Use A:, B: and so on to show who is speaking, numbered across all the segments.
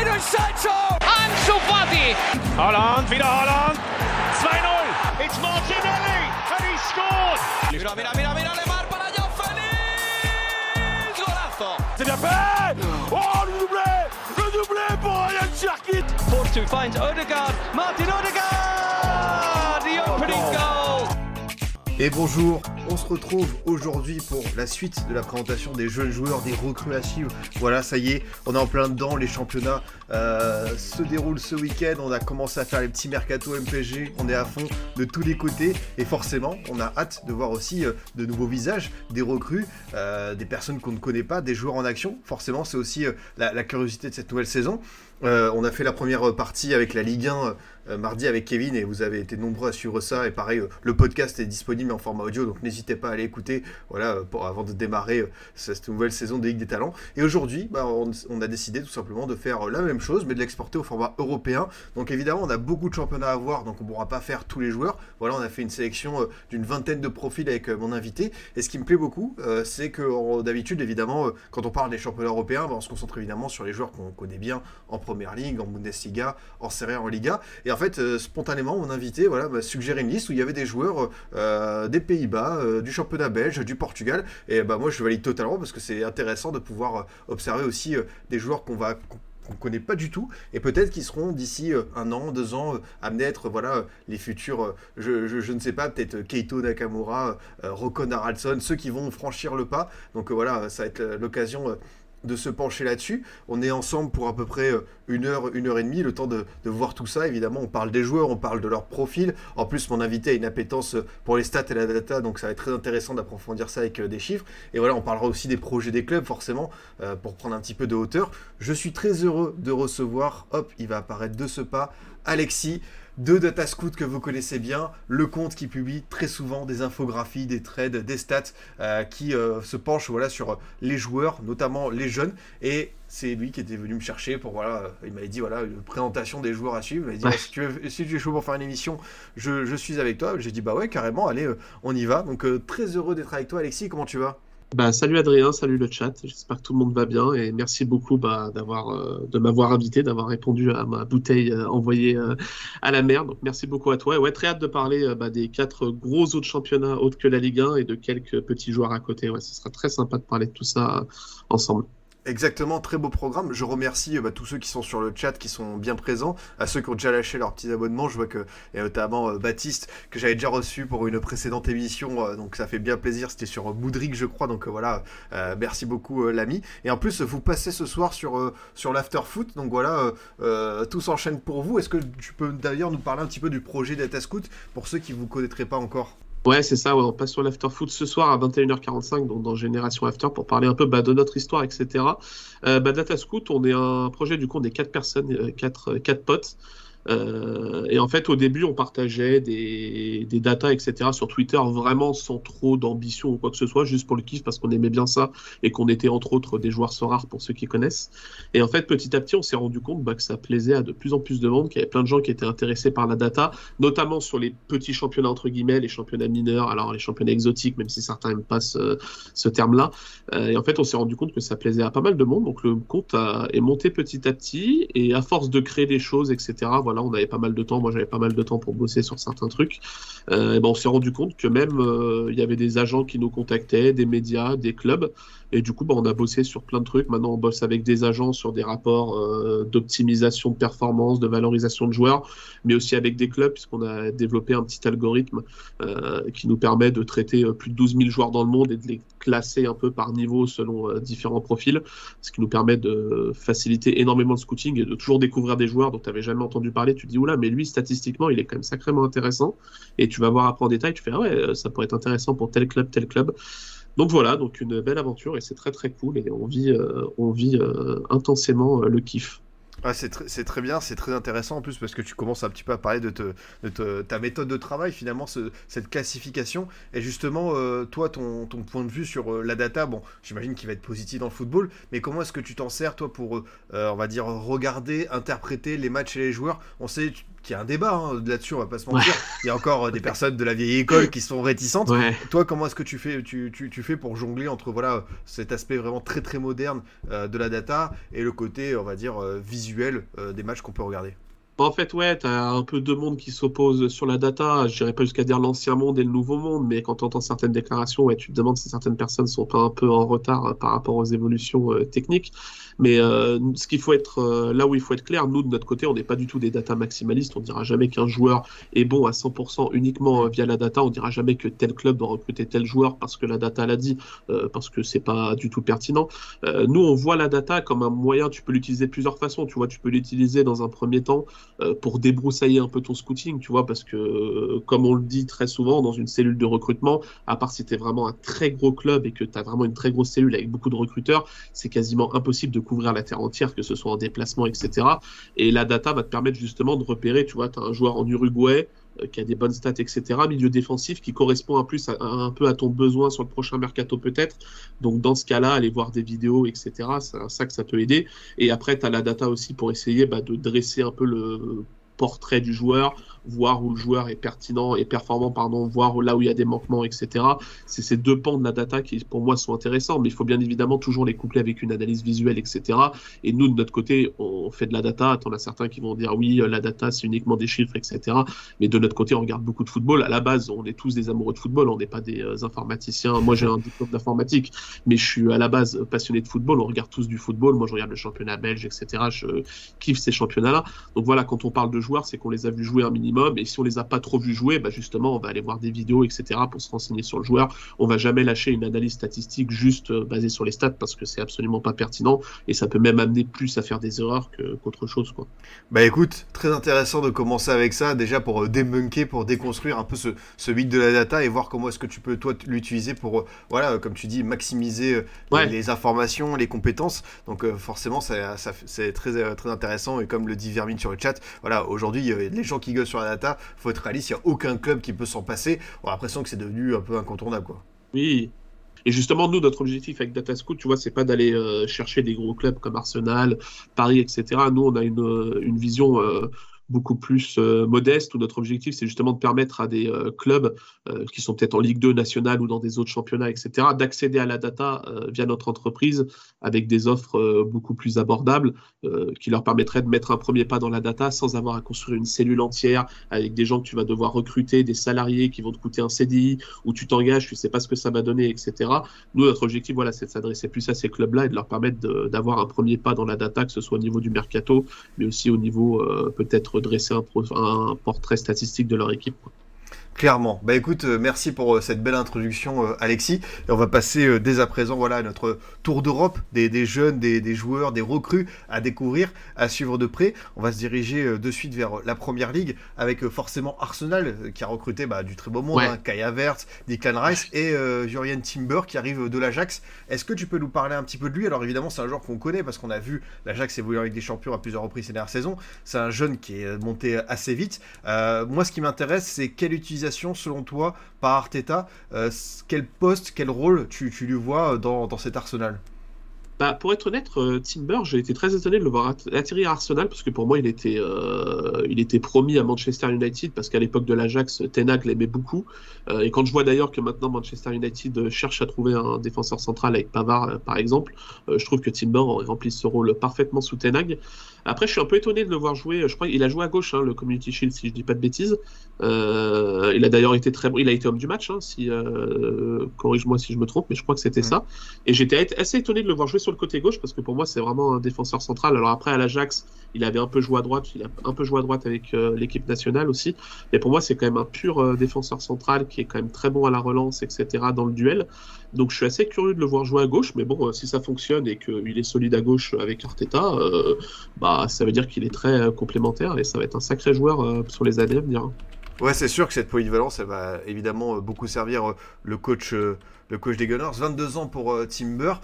A: Jadon Sancho!
B: Ansu Fati!
C: Holland, wieder Holland! 2-0!
D: It's Martinelli! And he scored!
C: C'est bien Oh, le doublé Le doublé pour Ryan
E: Force 2 finds Odegaard. Martin Odegaard! The opening goal!
F: Et bonjour, on se retrouve aujourd'hui pour la suite de la présentation des jeunes joueurs, des recrues à suivre. Voilà, ça y est, on est en plein dedans, les championnats euh, se déroulent ce week-end, on a commencé à faire les petits mercato MPG, on est à fond de tous les côtés et forcément on a hâte de voir aussi euh, de nouveaux visages, des recrues, euh, des personnes qu'on ne connaît pas, des joueurs en action. Forcément c'est aussi la, la curiosité de cette nouvelle saison. On a fait la première partie avec la Ligue 1 euh, mardi avec Kevin et vous avez été nombreux à suivre ça. Et pareil, euh, le podcast est disponible en format audio, donc n'hésitez pas à aller écouter voilà, euh, pour, avant de démarrer euh, cette nouvelle saison de Ligue des Talents. Et aujourd'hui, bah, on, a décidé tout simplement de faire euh, la même chose, mais de l'exporter au format européen. Donc évidemment, on a beaucoup de championnats à voir, donc on ne pourra pas faire tous les joueurs. Voilà, on a fait une sélection euh, d'une vingtaine de profils avec euh, mon invité. Et ce qui me plaît beaucoup, euh, c'est que d'habitude, évidemment, euh, quand on parle des championnats européens, bah, on se concentre évidemment sur les joueurs qu'on connaît bien en Première Ligue, en Bundesliga, en Serie A, en Liga. Et en fait, euh, spontanément, mon invité voilà, m'a suggéré une liste où il y avait des joueurs euh, des Pays-Bas, euh, du championnat belge, du Portugal. Et bah, moi, je valide totalement parce que c'est intéressant de pouvoir observer aussi des joueurs qu'on va qu'on connaît pas du tout et peut-être qu'ils seront d'ici un an, deux ans amenés à être voilà les futurs je, ne sais pas peut-être Keito Nakamura, Rokon Haraldsson, ceux qui vont franchir le pas. Donc voilà, ça va être l'occasion de se pencher là-dessus. On est ensemble pour à peu près euh, une heure, une heure et demie, le temps de, voir tout ça. Évidemment, on parle des joueurs, on parle de leur profil. En plus, mon invité a une appétence euh, pour les stats et la data, donc ça va être très intéressant d'approfondir ça avec euh, des chiffres. Et voilà, on parlera aussi des projets des clubs, forcément, pour prendre un petit peu de hauteur. Je suis très heureux de recevoir, hop, il va apparaître de ce pas, Alexis de Datascout que vous connaissez bien, le compte qui publie très souvent des infographies, des trades, des stats, euh, qui euh, se penche voilà, sur les joueurs, notamment les jeunes. Et c'est lui qui était venu me chercher pour, voilà, euh, il m'avait dit, voilà, une présentation des joueurs à suivre. Il m'a dit,
G: Ouais.
F: Si, tu veux- si tu es chaud pour faire une émission, je, je suis avec toi. J'ai dit, bah ouais, carrément, allez, on y va. Donc, euh, très heureux d'être avec toi, Alexis. Comment tu vas?
G: Bah, salut Adrien, salut le chat. J'espère que tout le monde va bien et merci beaucoup bah, d'avoir euh, de m'avoir invité, d'avoir répondu à ma bouteille euh, envoyée euh, à la mer. Donc merci beaucoup à toi. Et ouais, très hâte de parler bah, des quatre gros autres championnats autres que la Ligue 1 et de quelques petits joueurs à côté. Ouais, ce sera très sympa de parler de tout ça ensemble.
F: Exactement, très beau programme. Je remercie euh, bah, tous ceux qui sont sur le chat, qui sont bien présents, à ceux qui ont déjà lâché leurs petits abonnements. Je vois que, et notamment euh, Baptiste, que j'avais déjà reçu pour une précédente émission, euh, donc ça fait bien plaisir. C'était sur Moudric, je crois, donc voilà, merci beaucoup l'ami. Et en plus, vous passez ce soir sur, sur l'after foot, donc voilà, tout s'enchaîne pour vous. Est-ce que tu peux d'ailleurs nous parler un petit peu du projet Data Scout pour ceux qui ne vous connaîtraient pas encore?
G: Ouais, c'est ça. on passe sur l'After Foot ce soir à 21h45, donc dans Génération After, pour parler un peu bah, de notre histoire, etc. Euh, bah, Data Scout, on est un projet du coup, on est quatre personnes, euh, quatre, quatre potes. Euh, et en fait, au début, on partageait des, datas, etc. sur Twitter, vraiment sans trop d'ambition ou quoi que ce soit, juste pour le kiff, parce qu'on aimait bien ça et qu'on était entre autres des joueurs so rares pour ceux qui connaissent. Et en fait, petit à petit, on s'est rendu compte bah, que ça plaisait à de plus en plus de monde, qu'il y avait plein de gens qui étaient intéressés par la data, notamment sur les petits championnats entre guillemets, les championnats mineurs, alors les championnats exotiques, même si certains n'aiment pas ce, terme-là. Euh, et en fait, on s'est rendu compte que ça plaisait à pas mal de monde, donc le compte est monté petit à petit, et à force de créer des choses, etc. Voilà, on avait pas mal de temps, moi j'avais pas mal de temps pour bosser sur certains trucs. Euh, ben, on s'est rendu compte que même euh, il y avait des agents qui nous contactaient, des médias, des clubs. Et du coup, bah, on a bossé sur plein de trucs. Maintenant, on bosse avec des agents sur des rapports euh, d'optimisation de performance, de valorisation de joueurs, mais aussi avec des clubs, puisqu'on a développé un petit algorithme euh, qui nous permet de traiter euh, plus de 12 000 joueurs dans le monde et de les classer un peu par niveau selon euh, différents profils, ce qui nous permet de faciliter énormément le scouting et de toujours découvrir des joueurs dont tu n'avais jamais entendu parler. Tu te dis, oula, mais lui, statistiquement, il est quand même sacrément intéressant. Et tu vas voir après en détail, tu fais, ah ouais, euh, ça pourrait être intéressant pour tel club, tel club. Donc voilà, donc une belle aventure et c'est très très cool et on vit, euh, on vit euh, intensément euh, le kiff.
F: Ah, c'est tr- c'est très bien, c'est très intéressant en plus parce que tu commences un petit peu à parler de, ta méthode de travail, finalement, ce- cette classification. Et justement, toi, ton, point de vue sur la data, bon, j'imagine qu'il va être positif dans le football, mais comment est-ce que tu t'en sers, toi, pour, on va dire, regarder, interpréter les matchs et les joueurs? On sait, qui est un débat hein, là-dessus, on va pas se mentir. Il y a encore des personnes de la vieille école qui sont réticentes. Toi, comment est-ce que tu fais, tu, tu, fais pour jongler entre voilà cet aspect vraiment très très moderne de la data et le côté, on va dire, visuel des matchs qu'on peut regarder?
G: Bah, en fait, ouais, tu as un peu deux mondes qui s'opposent sur la data. Je dirais pas jusqu'à dire l'ancien monde et le nouveau monde, mais quand tu entends certaines déclarations, ouais, tu te demandes si certaines personnes sont pas un peu en retard euh, par rapport aux évolutions euh, techniques. Mais euh, ce qu'il faut être là où il faut être clair, nous de notre côté, on n'est pas du tout des data maximalistes. On dira jamais qu'un joueur est bon à 100% uniquement via la data. On dira jamais que tel club doit recruter tel joueur parce que la data l'a dit, parce que c'est pas du tout pertinent. nous, on voit la data comme un moyen. Tu peux l'utiliser de plusieurs façons. Tu vois, tu peux l'utiliser dans un premier temps pour débroussailler un peu ton scouting, tu vois, parce que comme on le dit très souvent dans une cellule de recrutement, à part si tu es vraiment un très gros club et que tu as vraiment une très grosse cellule avec beaucoup de recruteurs, c'est quasiment impossible de couvrir la terre entière, que ce soit en déplacement, etc. Et la data va te permettre justement de repérer, tu vois, tu as un joueur en Uruguay euh, qui a des bonnes stats, etc. Milieu défensif qui correspond un, plus un peu à ton besoin sur le prochain mercato peut-être. Donc dans ce cas-là, aller voir des vidéos, etc. C'est ça que ça peut aider. Et après, tu as la data aussi pour essayer bah, de dresser un peu le portrait du joueur, voir où le joueur est pertinent et performant, pardon, voir là où il y a des manquements, etc. C'est ces deux pans de la data qui, pour moi, sont intéressants, mais il faut bien évidemment toujours les coupler avec une analyse visuelle, etc. Et nous, de notre côté, on fait de la data. T'en as certains qui vont dire oui, la data, c'est uniquement des chiffres, etc. Mais de notre côté, on regarde beaucoup de football. À la base, on est tous des amoureux de football, on n'est pas des euh, informaticiens. Moi, j'ai un diplôme d'informatique, mais je suis à la base passionné de football. On regarde tous du football. Moi, je regarde le championnat belge, etc. Je kiffe ces championnats-là. Donc voilà, quand on parle de joueurs, c'est qu'on les a vus jouer un minimum et si on les a pas trop vus jouer, bah justement, on va aller voir des vidéos, etc. pour se renseigner sur le joueur. On va jamais lâcher une analyse statistique juste euh, basée sur les stats parce que c'est absolument pas pertinent et ça peut même amener plus à faire des erreurs qu'autre chose, quoi.
F: Bah écoute, très intéressant de commencer avec ça, déjà pour euh, débunker, pour déconstruire un peu ce, ce mythe de la data et voir comment est-ce que tu peux toi l'utiliser pour, euh, voilà, comme tu dis, maximiser les, informations, les compétences. Donc forcément, ça, c'est très, très intéressant et comme le dit Vermine sur le chat, voilà, aujourd'hui, les gens qui gueulent sur data, faut être réaliste, il n'y a aucun club qui peut s'en passer. On a l'impression que c'est devenu un peu incontournable. Quoi.
G: Oui. Et justement, nous, notre objectif avec Data Scout, tu vois, c'est pas d'aller euh, chercher des gros clubs comme Arsenal, Paris, etc. Nous, on a une, euh, vision euh, beaucoup plus euh, modeste, où notre objectif, c'est justement de permettre à des euh, clubs euh, qui sont peut-être en Ligue 2 nationale ou dans des autres championnats, etc., d'accéder à la data via notre entreprise avec des offres beaucoup plus abordables qui leur permettraient de mettre un premier pas dans la data sans avoir à construire une cellule entière avec des gens que tu vas devoir recruter, des salariés qui vont te coûter un CDI, où tu t'engages, tu sais pas ce que ça va donner, etc. Nous, notre objectif, voilà, c'est de s'adresser plus à ces clubs-là et de leur permettre d'avoir un premier pas dans la data, que ce soit au niveau du mercato, mais aussi au niveau peut-être dresser un, un, portrait statistique de leur équipe.
F: Clairement. Bah écoute, euh, merci pour euh, cette belle introduction, euh, Alexis. Et on va passer dès à présent voilà, à notre tour d'Europe, des, jeunes, des, joueurs, des recrues à découvrir, à suivre de près. On va se diriger de suite vers la première ligue avec forcément Arsenal qui a recruté bah, du très beau monde, hein, Kai Havertz, Declan Rice et Jurien Timber qui arrive de l'Ajax. Est-ce que tu peux nous parler un petit peu de lui? Alors évidemment, c'est un joueur qu'on connaît parce qu'on a vu l'Ajax évoluer avec des champions à plusieurs reprises ces dernières saisons. C'est un jeune qui est monté assez vite. moi, ce qui m'intéresse, c'est quelle utilisation selon toi, par Arteta euh, Quel poste, quel rôle tu, lui vois dans, cet arsenal?
G: Bah, pour être honnête, euh, Timber, j'ai été très étonné de le voir atterrir à Arsenal parce que pour moi, il était, euh, il était promis à Manchester United parce qu'à l'époque de l'Ajax, Tenag l'aimait beaucoup. et quand je vois d'ailleurs que maintenant Manchester United cherche à trouver un défenseur central avec Pavard, par exemple, je trouve que Timber aurait rempli ce rôle parfaitement sous Tenag. Après, je suis un peu étonné de le voir jouer. Je crois qu'il a joué à gauche, hein, le Community Shield, si je dis pas de bêtises. Euh, il a d'ailleurs été très bon. Il a été homme du match, hein, si euh, corrige-moi si je me trompe, mais je crois que c'était ça. Et j'étais assez étonné de le voir jouer sur le côté gauche parce que pour moi, c'est vraiment un défenseur central. Alors après, à l'Ajax, il avait un peu joué à droite. Il a un peu joué à droite avec euh, l'équipe nationale aussi. Mais pour moi, c'est quand même un pur défenseur central qui est quand même très bon à la relance, etc. dans le duel. Donc je suis assez curieux de le voir jouer à gauche, mais bon, si ça fonctionne et qu'il est solide à gauche avec Arteta, bah bah, ça veut dire qu'il est très euh, complémentaire et ça va être un sacré joueur euh, sur les années à venir.
F: Ouais, c'est sûr que cette polyvalence, elle va évidemment euh, beaucoup servir le coach, le coach des Gunners. 22 ans pour Timber.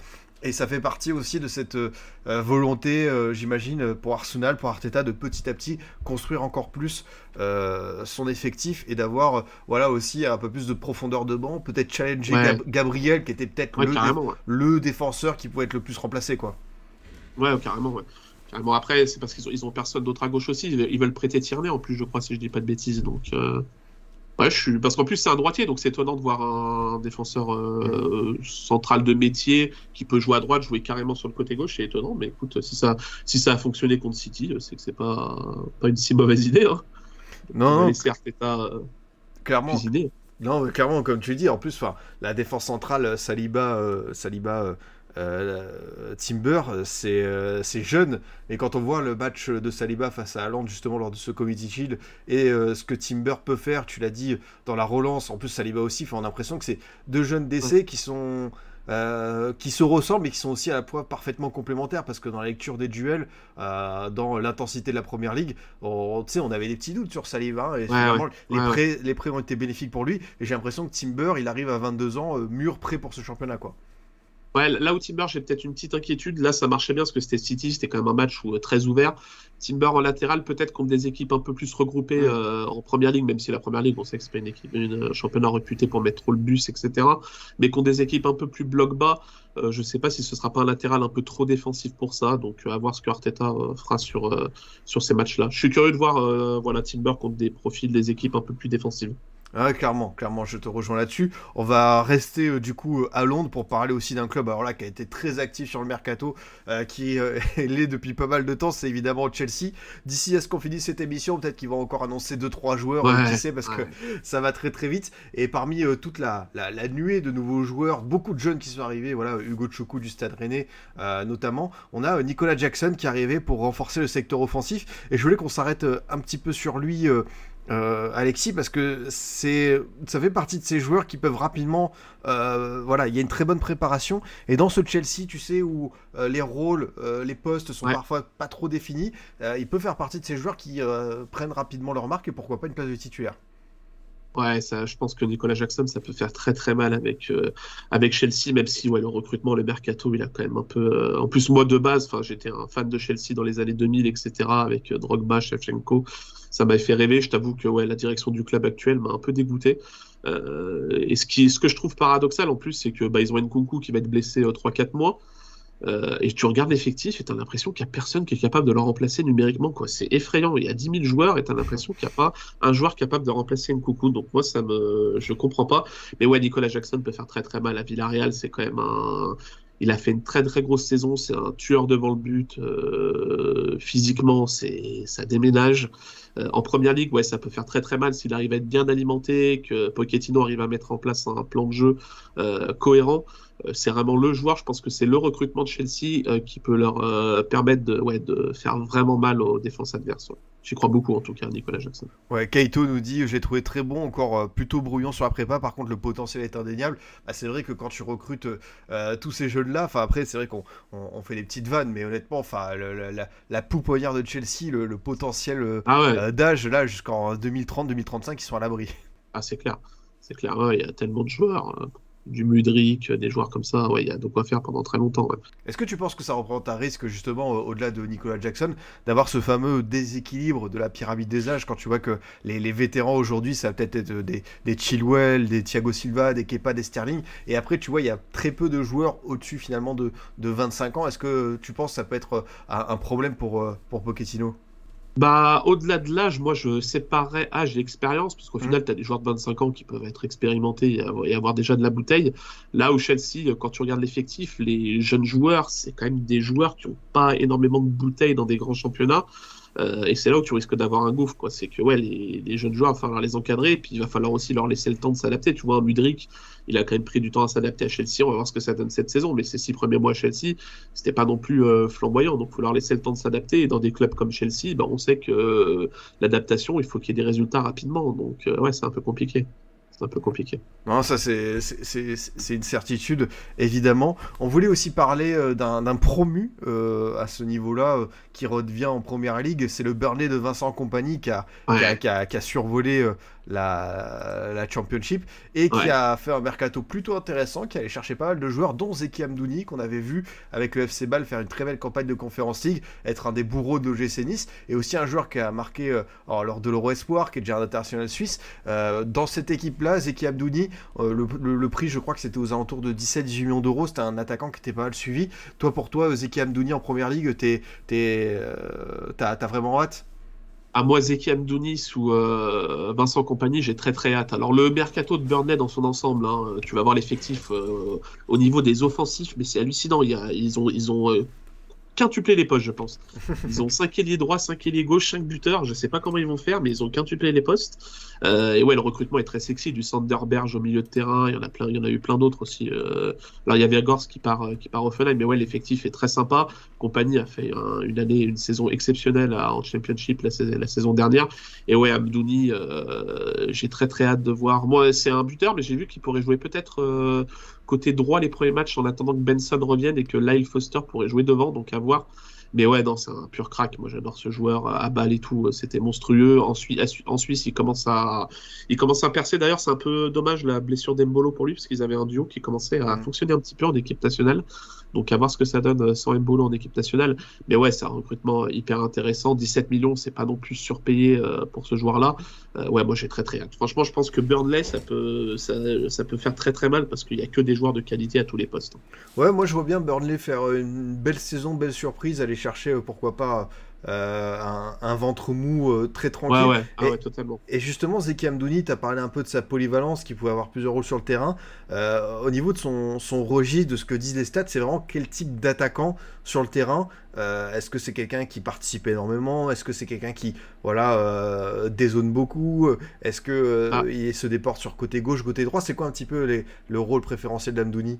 F: Et ça fait partie aussi de cette volonté, j'imagine, pour Arsenal, pour Arteta, de petit à petit construire encore plus son effectif et d'avoir, voilà, aussi un peu plus de profondeur de banc, peut-être challenger Gabriel, qui était peut-être le, le, défenseur qui pouvait être le plus remplacé, quoi.
G: Ouais, carrément. Bon, après, c'est parce qu'ils ont, ils ont personne d'autre à gauche aussi. Ils veulent prêter Tierney en plus, je crois, si je dis pas de bêtises. Donc, euh, ouais, je suis... parce qu'en plus, c'est un droitier, donc c'est étonnant de voir un défenseur euh, central de métier qui peut jouer à droite, jouer carrément sur le côté gauche. C'est étonnant, mais écoute, si ça, si ça a fonctionné contre City, c'est que c'est pas, pas une si mauvaise idée. Hein.
F: Non, non.
G: Arteta euh,
F: clairement. Non, clairement, comme tu dis, en plus, la défense centrale, Saliba, euh, Saliba euh, Timber, c'est euh, c'est jeune, mais quand on voit le match de Saliba face à Haaland, justement, lors de ce Committee Shield, et euh, ce que Timber peut faire, tu l'as dit, dans la relance, en plus Saliba aussi, on a l'impression que c'est deux jeunes d'essai qui sont... qui se ressemblent mais qui sont aussi à la fois parfaitement complémentaires parce que dans la lecture des duels, dans l'intensité de la première ligue, on, on avait des petits doutes sur Saliba hein, et finalement les, prêts, les prêts ont été bénéfiques pour lui et j'ai l'impression que Timber il arrive à 22 ans mûr prêt pour ce championnat quoi.
G: Ouais, là où Timber, j'ai peut-être une petite inquiétude. Là, ça marchait bien parce que c'était City, c'était quand même un match où, euh, très ouvert. Timber en latéral, peut-être contre des équipes un peu plus regroupées euh, en première ligue, même si la première ligue, on sait que c'est pas une équipe, un championnat réputé pour mettre trop le bus, etc. Mais contre des équipes un peu plus bloc bas, euh, je sais pas si ce sera pas un latéral un peu trop défensif pour ça. Donc, à voir ce que Arteta fera sur, sur ces matchs-là. Je suis curieux de voir voilà, Timber contre des profils des équipes un peu plus défensives.
F: Ah, clairement, clairement, je te rejoins là-dessus. On va rester euh, du coup euh, à Londres pour parler aussi d'un club alors là qui a été très actif sur le mercato, euh, qui est l'est depuis pas mal de temps, c'est évidemment Chelsea. D'ici à ce qu'on finisse cette émission, peut-être qu'ils vont encore annoncer 2-3 joueurs, qui sait, parce que ça va très très vite. Et parmi toute la, la, nuée de nouveaux joueurs, beaucoup de jeunes qui sont arrivés, voilà, Hugo Choku du Stade Rennais notamment, on a Nicolas Jackson qui est arrivé pour renforcer le secteur offensif. Et je voulais qu'on s'arrête un petit peu sur lui euh, Alexis, parce que c'est, ça fait partie de ces joueurs qui peuvent rapidement, euh, voilà, il y a une très bonne préparation. Et dans ce Chelsea, tu sais, où euh, les rôles, les postes sont parfois pas trop définis, il peut faire partie de ces joueurs qui prennent rapidement leur marque et pourquoi pas une place de titulaire.
G: Ouais, ça, je pense que Nicolas Jackson, ça peut faire très très mal avec, avec Chelsea, même si ouais, le recrutement, le mercato, il a quand même un peu. en plus, moi de base, j'étais un fan de Chelsea dans les années 2000, etc., avec Drogba, Shevchenko ça m'a fait rêver. Je t'avoue que ouais, la direction du club actuel m'a un peu dégoûté. Euh, et ce, qui, ce que je trouve paradoxal en plus, c'est que bah, ils ont Nkunku qui va être blessé 3-4 euh, mois. Euh, et tu regardes l'effectif et tu as l'impression qu'il n'y a personne qui est capable de le remplacer numériquement. C'est effrayant. Il y a 10 000 joueurs et tu as l'impression qu'il n'y a pas un joueur capable de remplacer Nkunku. Donc moi, ça me... je comprends pas. Mais ouais, Nicolas Jackson peut faire très très mal à Villarreal. C'est quand même un... Il a fait une très très grosse saison. C'est un tueur devant le but. physiquement, c'est ça déménage. Euh, en première ligue, ouais, ça peut faire très très mal s'il arrive à être bien alimenté, que Pochettino arrive à mettre en place un plan de jeu euh, cohérent. Euh, c'est vraiment le joueur, je pense que c'est le recrutement de Chelsea qui peut leur permettre de, faire vraiment mal aux défenses adverses. J'y crois beaucoup en tout cas, Nicolas Jackson.
F: Ouais, Kaito nous dit j'ai trouvé très bon, encore euh, plutôt brouillon sur la prépa. Par contre, le potentiel est indéniable. Bah, c'est vrai que quand tu recrutes euh, tous ces jeunes-là, enfin après, c'est vrai qu'on on, fait des petites vannes, mais honnêtement, enfin la, la, pouponnière de Chelsea, le, potentiel euh, ah d'âge là jusqu'en 2030-2035, ils sont à l'abri.
G: Ah c'est clair, c'est clair. Il y a tellement de joueurs. Hein du Mudrik, des joueurs comme ça, il y a de quoi faire pendant très longtemps.
F: Est-ce que tu penses que ça représente un risque, justement, au-delà de Nicolas Jackson, d'avoir ce fameux déséquilibre de la pyramide des âges quand tu vois que les, vétérans aujourd'hui, ça peut-être être des, des Chilwell, des Thiago Silva, des Kepa, des Sterling, et après, tu vois, il y a très peu de joueurs au-dessus, finalement, de, de 25 ans. Est-ce que tu penses que ça peut être un, problème pour, euh, pour
G: bah, au-delà de l'âge, moi, je séparerais âge et expérience, parce qu'au mmh. final, tu as des joueurs de 25 ans qui peuvent être expérimentés et avoir déjà de la bouteille. Là où Chelsea, quand tu regardes l'effectif, les jeunes joueurs, c'est quand même des joueurs qui n'ont pas énormément de bouteilles dans des grands championnats. Euh, et c'est là où tu risques d'avoir un gouffre, quoi. C'est que les, jeunes joueurs, il va falloir les encadrer, puis il va falloir aussi leur laisser le temps de s'adapter. Tu vois, un Mudrik, il a quand même pris du temps à s'adapter à Chelsea. On va voir ce que ça donne cette saison, mais ces six premiers mois à Chelsea, c'était pas non plus euh, flamboyant. Donc, il faut leur laisser le temps de s'adapter. Et dans des clubs comme Chelsea, ben, on sait que euh, l'adaptation, il faut qu'il y ait des résultats rapidement. Donc, c'est un peu compliqué c'est un peu compliqué.
F: Non, ça c'est une certitude, évidemment. On voulait aussi parler euh, d'un promu euh, à ce niveau-là, euh, qui revient en première ligue. C'est le Burnley de Vincent Compagnie qui a, qui a, qui a, survolé la, la Championship et qui
G: Ouais.
F: a fait un mercato plutôt intéressant, qui allait chercher pas mal de joueurs, dont Zeki Amdouni, qu'on avait vu avec le FC Ball faire une très belle campagne de Conference League, être un des bourreaux de l'OGC Nice, et aussi un joueur qui a marqué alors, lors de l'Euro Espoir, qui est déjà un international suisse. Dans cette équipe-là, Zeki Amdouni, euh, le, prix, je crois que c'était aux alentours de 17-18 millions d'euros. C'était un attaquant qui était pas mal suivi. Toi, pour toi, Zeki Amdouni en première ligue, t'es, euh, t'as, vraiment hâte?
G: À moi, Zeki Amdounis ou euh, Vincent Compagnie, j'ai très très hâte. Alors le mercato de Burnley dans son ensemble, hein, tu vas voir l'effectif au niveau des offensifs, mais c'est hallucinant. Ils ont, quintuplé les postes, je pense. Ils ont 5 ailiers droits, 5 ailiers gauche, 5 buteurs. Je sais pas comment ils vont faire, mais ils ont quintuplé les postes. Euh, et ouais, le recrutement est très sexy. Du Sanderberge au milieu de terrain, il y en a plein, il y en a eu plein d'autres aussi. Euh, alors il y avait Gors qui part, euh, qui part au Offenheim, mais ouais, l'effectif est très sympa. Compagnie a fait un- une année, une saison exceptionnelle à- en Championship la, sais- la saison dernière. Et ouais, Amdouni, euh, j'ai très très hâte de voir. Moi, c'est un buteur, mais j'ai vu qu'il pourrait jouer peut-être euh, côté droit les premiers matchs en attendant que Benson revienne et que Lyle Foster pourrait jouer devant, donc à voir. Mais ouais, non, c'est un pur crack. Moi, j'adore ce joueur à balle et tout. C'était monstrueux. En, Sui- à Su- en Suisse, il commence à, il commence à percer. D'ailleurs, c'est un peu dommage la blessure d'Embolo pour lui, parce qu'ils avaient un duo qui commençait à fonctionner un petit peu en équipe nationale. Donc, à voir ce que ça donne euh, sans Mbolo en équipe nationale. Mais ouais, c'est un recrutement hyper intéressant. 17 millions, c'est pas non plus surpayé euh, pour ce joueur-là. Euh, ouais, moi, j'ai très très hâte. Franchement, je pense que Burnley, ça peut, ça, ça peut faire très très mal parce qu'il y a que des joueurs de qualité à tous les postes.
F: Ouais, moi je vois bien Burnley faire euh, une belle saison, belle surprise, aller chercher euh, pourquoi pas euh, un, un ventre mou euh, très tranquille.
G: Ouais, ouais, ah
F: Et-
G: ouais, totalement.
F: Et justement, Zeki Amdouni, tu as parlé un peu de sa polyvalence, qui pouvait avoir plusieurs rôles sur le terrain. Euh, au niveau de son, son registre, de ce que disent les stats, c'est vraiment quel type d'attaquant sur le terrain? Est-ce que c'est quelqu'un qui participe énormément? Est-ce que c'est quelqu'un qui voilà, dézone beaucoup? Est-ce que
G: Ah.
F: il se déporte sur côté gauche, côté droit? C'est quoi un petit peu les- le rôle préférentiel d'Amdouni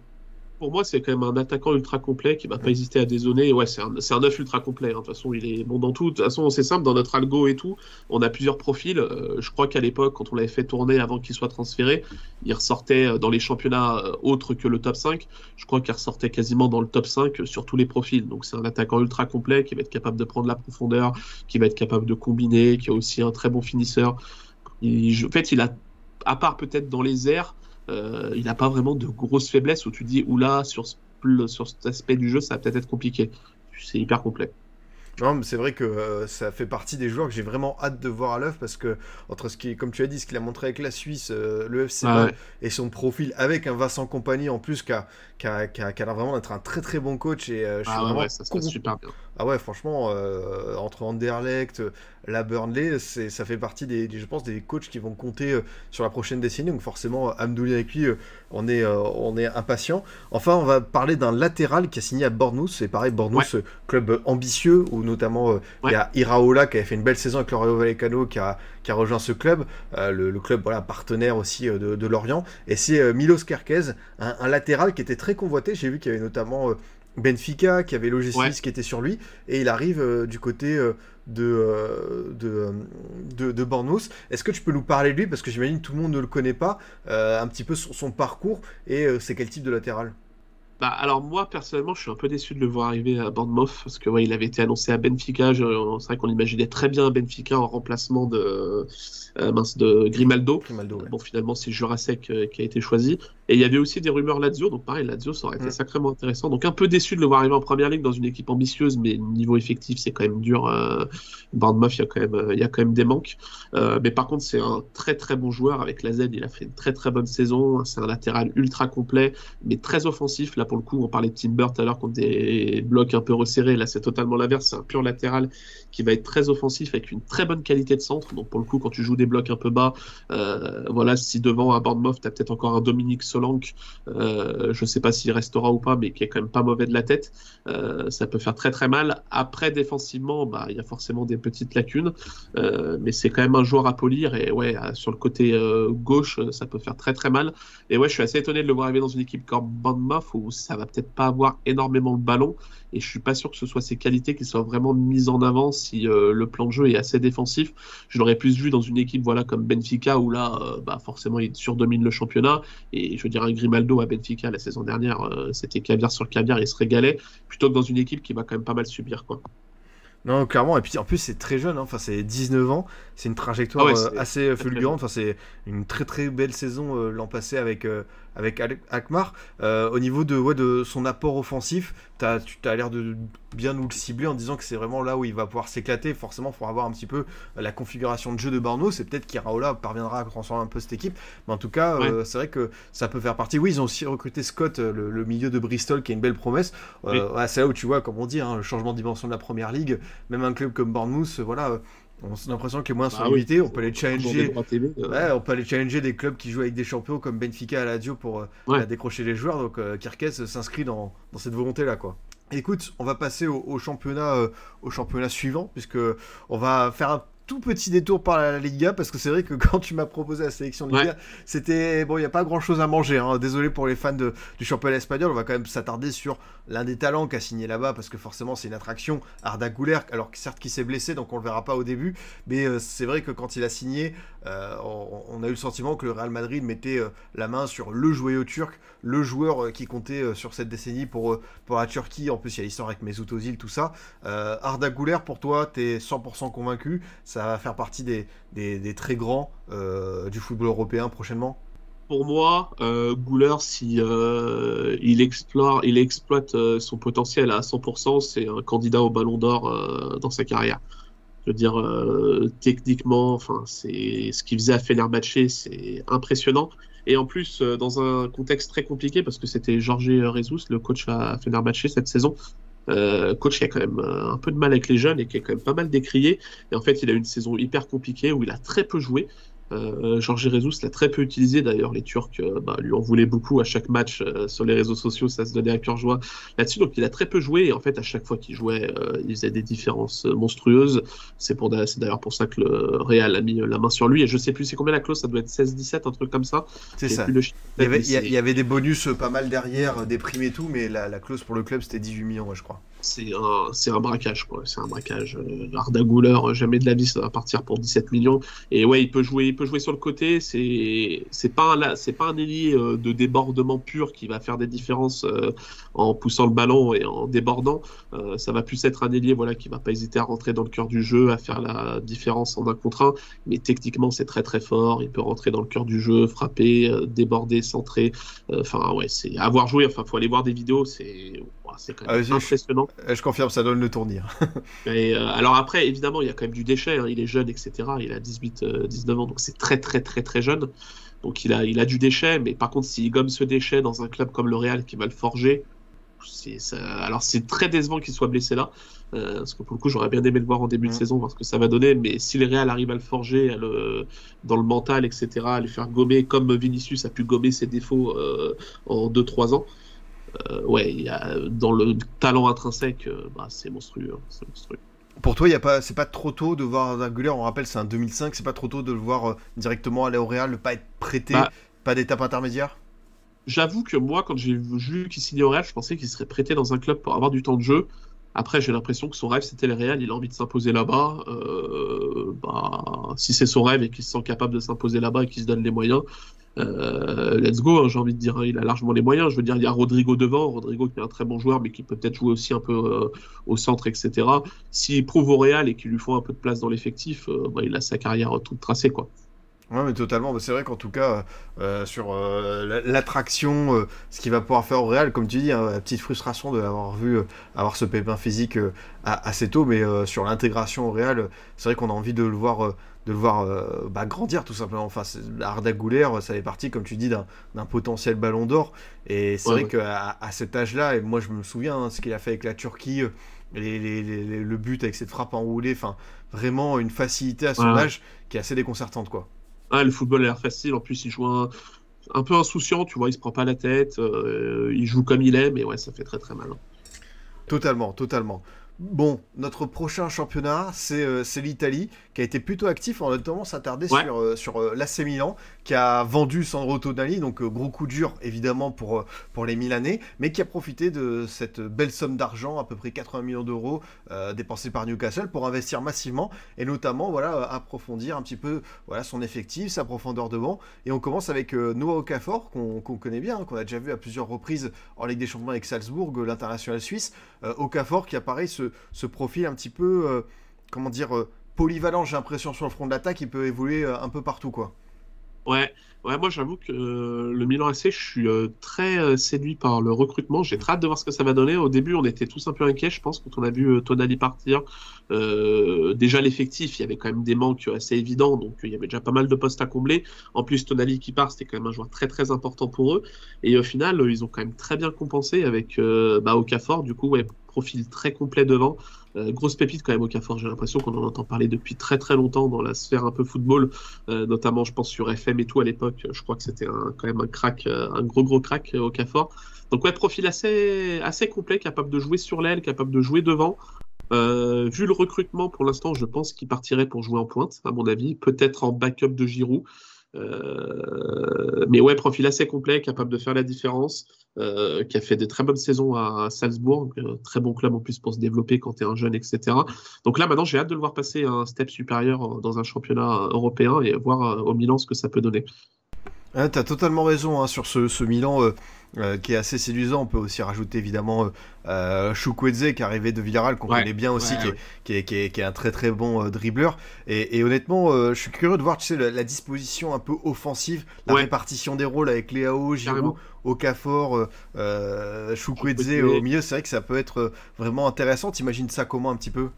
G: Pour moi, c'est quand même un attaquant ultra complet qui va pas hésiter à dézonner. Ouais, c'est un, un ultra complet. hein. De toute façon, il est bon dans tout. De toute façon, c'est simple, dans notre algo et tout, on a plusieurs profils. Euh, je crois qu'à l'époque, quand on l'avait fait tourner avant qu'il soit transféré, il ressortait euh, dans les championnats euh, autres que le top 5. Je crois qu'il ressortait quasiment dans le top 5 sur tous les profils. Donc, c'est un attaquant ultra complet qui va être capable de prendre la profondeur, qui va être capable de combiner, qui a aussi un très bon finisseur. En fait, il a, à part peut-être dans les airs, euh, il n'a pas vraiment de grosses faiblesses où tu dis, oula, sur, ce, sur cet aspect du jeu, ça va peut-être être compliqué. C'est hyper complet.
F: Non, mais c'est vrai que euh, ça fait partie des joueurs que j'ai vraiment hâte de voir à l'œuvre parce que, entre ce qui, comme tu as dit, ce qu'il a montré avec la Suisse, euh, le FC
G: Ah ouais.
F: et son profil avec un Vincent Compagnie en plus qui a, qui a- qui a- qui a l'air vraiment d'être un très très bon coach et euh, je suis
G: Ah ouais,
F: vraiment
G: ouais, ça se passe super bien.
F: Ah ouais, franchement, euh, entre Anderlecht, euh, la Burnley, c'est, ça fait partie des, des- je pense, des coachs qui vont compter euh, sur la prochaine décennie. Donc forcément, Amdouli avec lui, euh, on est, on est impatient. Enfin, on va parler d'un latéral qui a signé à Bournemouth. C'est pareil, Bournemouth, club ambitieux, où notamment il y a Iraola qui avait fait une belle saison avec le Rayo Vallecano, qui a, qui a rejoint ce club, le, le club voilà, partenaire aussi de, de Lorient. Et c'est Milos Kerkez, un, un latéral qui était très convoité. J'ai vu qu'il y avait notamment... Benfica, qui avait l'OGC
G: Ouais.
F: Qui était sur lui, et il arrive euh, du côté euh, de, euh, de, euh, de, de Bournemouth. Est-ce que tu peux nous parler de lui? Parce que j'imagine tout le monde ne le connaît pas, un petit peu son, son parcours, et c'est quel type de latéral?
G: Bah, alors moi personnellement je suis un peu déçu de le voir arriver à Bournemouth parce que ouais, il avait été annoncé à Benfica. C'est vrai qu'on imaginait très bien Benfica en remplacement de euh, mince de Grimaldo.
F: Grimaldo, ouais.
G: Bon finalement c'est Jurasek euh, qui a été choisi et il y avait aussi des rumeurs Lazio donc pareil Lazio ça aurait été
F: Mm.
G: sacrément intéressant. Donc un peu déçu de le voir arriver en première ligue dans une équipe ambitieuse mais niveau effectif c'est quand même dur. Euh, Bournemouth il y a quand même euh, il y a quand même des manques. Euh, mais par contre c'est un très très bon joueur avec la Z il a fait une très très bonne saison. C'est un latéral ultra complet mais très offensif. Là, pour le coup, on parlait de Timber tout à l'heure contre des blocs un peu resserrés. Là, c'est totalement l'inverse. C'est un pur latéral qui va être très offensif avec une très bonne qualité de centre. Donc, pour le coup, quand tu joues des blocs un peu bas, euh, voilà, si devant un Bournemouth, tu as peut-être encore un Dominique Euh, je sais pas s'il restera ou pas, mais qui est quand même pas mauvais de la tête, euh, ça peut faire très très mal. Après, défensivement, bah, il y a forcément des petites lacunes, euh, mais c'est quand même un joueur à polir. Et ouais, sur le côté gauche, ça peut faire très très mal. Et ouais, je suis assez étonné de le voir arriver dans une équipe comme Bournemouth où ça va peut-être pas avoir énormément le ballon. Et je suis pas sûr que ce soit ses qualités qui soient vraiment mises en avant si euh, le plan de jeu est assez défensif. Je l'aurais plus vu dans une équipe voilà comme Benfica où là, euh, bah forcément, il surdomine le championnat. Et je veux dire, un Grimaldo à Benfica la saison dernière, euh, c'était caviar sur caviar, il se régalait. Plutôt que dans une équipe qui va quand même pas mal subir quoi.
F: Non, clairement, et puis en plus c'est très jeune, hein. enfin c'est 19 ans, c'est une trajectoire
G: Ah ouais,
F: euh, assez
G: très,
F: fulgurante, enfin c'est une très très belle saison euh, l'an passé avec, euh, avec Akmar. Euh, au niveau de, ouais, de son apport offensif, t'as- tu as l'air de bien nous le cibler en disant que c'est vraiment là où il va pouvoir s'éclater, forcément il faudra voir un petit peu la configuration de jeu de Borno, c'est peut-être qu'Iraola parviendra à transformer un peu cette équipe, mais en tout cas euh, c'est vrai que ça peut faire partie. Oui, ils ont aussi recruté Scott, euh, le, le milieu de Bristol, qui est une belle promesse. Euh,
G: Oui.
F: ouais, c'est là où tu vois, comme on dit, hein, le changement de dimension de la première ligue même un club comme Bournemouth, euh, voilà, euh, on a l'impression que les moyens sont
G: Ah oui.
F: limités, on peut
G: des
F: challenger.
G: euh,
F: Ouais, on peut aller challenger des clubs qui jouent avec des champions comme Benfica à la Dio pour euh,
G: Ouais.
F: bah, décrocher les joueurs. Donc euh, Kirkes s'inscrit dans, dans cette volonté-là, quoi. Écoute, on va passer au, au championnat, euh, au championnat suivant, puisque on va faire un tout petit détour par la Liga, parce que c'est vrai que quand tu m'as proposé la sélection de Liga, c'était bon, il n'y a pas grand-chose à manger. hein. Désolé pour les fans de- du championnat espagnol, on va quand même s'attarder sur l'un des talents qui a signé là-bas, parce que forcément c'est une attraction, Arda Güler, alors que certes qui s'est blessé, donc on le verra pas au début, mais euh, c'est vrai que quand il a signé, euh, on, on a eu le sentiment que le Real Madrid mettait euh, la main sur le joyau turc, le joueur qui comptait sur cette décennie pour, pour la Turquie. En plus, il y a l'histoire avec Mesut Ozil, tout ça. Arda Güler, pour toi, tu es 100% convaincu Ça va faire partie des, très grands euh, du football européen prochainement
G: Pour moi, euh, Gouler, si euh, explore, il exploite euh, son potentiel à 100%, c'est un candidat au Ballon d'Or dans sa carrière. Je veux dire, techniquement, enfin, c'est ce qu'il faisait à Fenerbahçe, c'est impressionnant. Et en plus, dans un contexte très compliqué, parce que c'était Jorge Jesus, le coach à Fenerbahçe cette saison, euh, coach qui a quand même euh, un peu de mal avec les jeunes et qui est quand même pas mal décrié. Et en fait, il a une saison hyper compliquée où il a très peu joué. Euh, Jorge Jesus l'a très peu utilisé d'ailleurs. Les Turcs euh, bah, lui en voulaient beaucoup à chaque match euh, sur les réseaux sociaux, ça se donnait à cœur joie là-dessus. Donc il a très peu joué et en fait à chaque fois qu'il jouait, euh, il faisait des différences monstrueuses. C'est d'ailleurs pour ça que le Real a mis la main sur lui. Et je sais plus c'est combien la clause, ça doit être 16-17, un truc comme ça.
F: C'est ça.
G: le
F: Il y, avait, il y des bonus pas mal derrière, des primes et tout, mais la, la clause pour le club c'était 18 millions, ouais, je crois.
G: C'est un, c'est un braquage, quoi. C'est un braquage. Euh, Arda Güler, euh, jamais de la vie, ça va partir pour 17 millions. Et ouais, il peut jouer, il peut jouer sur le côté. C'est, c'est pas un, c'est pas un ailier euh, de débordement pur qui va faire des différences en poussant le ballon et en débordant. Ça va plus être un ailier, voilà, qui va pas hésiter à rentrer dans le cœur du jeu, à faire la différence en un contre un. Mais techniquement, c'est très très fort. Il peut rentrer dans le cœur du jeu, frapper, déborder, centrer. Enfin, ouais, c'est avoir joué. Enfin, faut aller voir des vidéos. C'est, c'est quand même
F: je-
G: impressionnant.
F: Euh, Je confirme, ça donne le tournir.
G: Et, euh, alors après, évidemment, il y a quand même du déchet. hein. Il est jeune, etc. Il a 18, euh, 19 ans, donc c'est très, très, très, très jeune. Donc il a, il a du déchet. Mais par contre, s'il gomme ce déchet dans un club comme le Real qui va le forger, ça- alors c'est très décevant qu'il soit blessé là. Euh, parce que pour le coup, j'aurais bien aimé le voir en début de
F: Mm.
G: saison, voir ce que ça va donner. Mais si le Real arrive à le forger à le- dans le mental, etc., à lui faire gommer comme Vinicius a pu gommer ses défauts euh, en 2-3 ans, euh, ouais, y a, dans le talent intrinsèque, euh, bah, c'est monstrueux. hein, c'est monstrueux.
F: Pour toi, il y a pas, c'est pas trop tôt de voir Arda Güler, on rappelle c'est un 2005, c'est pas trop tôt de le voir euh, directement aller au Real, ne pas être prêté,
G: Bah,
F: pas d'étape intermédiaire?
G: J'avoue que moi, quand j'ai vu qu'il signait au Real, je pensais qu'il serait prêté dans un club pour avoir du temps de jeu. Après, j'ai l'impression que son rêve, c'était le Real. Il a envie de s'imposer là-bas. Euh, bah, si c'est son rêve et qu'il se sent capable de s'imposer là-bas et qu'il se donne les moyens, euh, let's go, hein, j'ai envie de dire. hein, il a largement les moyens. Je veux dire, il y a Rodrigo devant. Rodrigo qui est un très bon joueur, mais qui peut peut-être jouer aussi un peu euh, au centre, etc. S'il prouve au Real et qu'il lui faut un peu de place dans l'effectif, euh, bah, il a sa carrière toute tracée, quoi.
F: Ouais, mais totalement. Bah, C'est vrai qu'en tout cas, sur la- l'attraction, ce qu'il va pouvoir faire au Real, comme tu dis, hein, la petite frustration de l'avoir vu avoir ce pépin physique assez tôt, mais sur l'intégration au Real, c'est vrai qu'on a envie de le voir, de le voir euh, bah, grandir tout simplement. Enfin, Arda Güler, ça fait partie, comme tu dis, d'un potentiel ballon d'or. Et c'est
G: Ouais,
F: vrai
G: ouais.
F: qu'à à cet âge-là, et moi je me souviens hein, ce qu'il a fait avec la Turquie, euh, les- les- les- les- le but avec cette frappe enroulée, enfin, vraiment une facilité à son
G: Ouais,
F: âge qui est assez déconcertante, quoi.
G: Ah, le football a l'air facile. En plus, il joue un, un peu insouciant, tu vois. Il se prend pas la tête. euh, il joue comme il est, mais ouais, ça fait très très mal. hein.
F: Totalement, totalement. Bon, notre prochain championnat, c'est euh, c'est l'Italie, qui a été plutôt actif. On a notamment s'attarder
G: Ouais.
F: sur, euh, sur euh, l'AC Milan, qui a vendu Sandro Tonali, donc gros coup dur évidemment pour, pour les Milanais, mais qui a profité de cette belle somme d'argent, à peu près 80 millions d'euros dépensés par Newcastle, pour investir massivement et notamment voilà, approfondir un petit peu voilà, son effectif, sa profondeur de banc. Et on commence avec Noah Okafor, qu'on connaît bien, hein, qu'on a déjà vu à plusieurs reprises en Ligue des Champions avec Salzbourg, l'international suisse. Okafor qui apparaît ce, ce profil un petit peu comment dire, euh, polyvalent, j'ai l'impression, sur le front de l'attaque, il peut évoluer euh, un peu partout, quoi.
G: Ouais, ouais moi j'avoue que euh, le Milan AC, je suis très séduit par le recrutement. J'ai très hâte de voir ce que ça va donner. Au début, on était tous un peu inquiets, je pense, quand on a vu Tonali partir. déjà, l'effectif, il y avait quand même des manques assez évidents, donc il y avait déjà pas mal de postes à combler. En plus, Tonali qui part, c'était quand même un joueur très très important pour eux. Et au final, ils ont quand même très bien compensé avec bah, du coup, ouais, profil très complet devant. Euh, grosse pépite quand même au Cafor, j'ai l'impression qu'on en entend parler depuis très très longtemps dans la sphère un peu football, euh, notamment je pense sur FM et tout à l'époque, je crois que c'était quand même un crack, euh, un gros gros crack au Cafor. Donc ouais, profil assez, assez complet, capable de jouer sur l'aile, capable de jouer devant. vu le recrutement pour l'instant, je pense qu'il partirait pour jouer en pointe, à mon avis, peut-être en backup de Giroud. Mais ouais, profil assez complet, capable de faire la différence. Euh, qui a fait des très bonnes saisons à, Salzbourg, euh, très bon club en plus pour se développer quand tu es un jeune, etc. Donc là, maintenant, j'ai hâte de le voir passer un step supérieur dans un championnat européen et voir euh, au Milan ce que ça peut donner.
F: Ah, tu as totalement raison hein, sur ce, Milan qui est assez séduisant. On peut aussi rajouter évidemment euh, Chukwueze qui est arrivé de Villarreal, qu'on connaît bien aussi, qui, est, qui, est, un très très bon euh, dribbleur. Et, honnêtement, euh, je suis curieux de voir tu sais, la, disposition un peu offensive, la répartition des rôles avec Léao, Giroud, Okafor, euh, Chukwueze au milieu. C'est vrai que ça peut être vraiment intéressant. T'imagines ça comment un petit peu?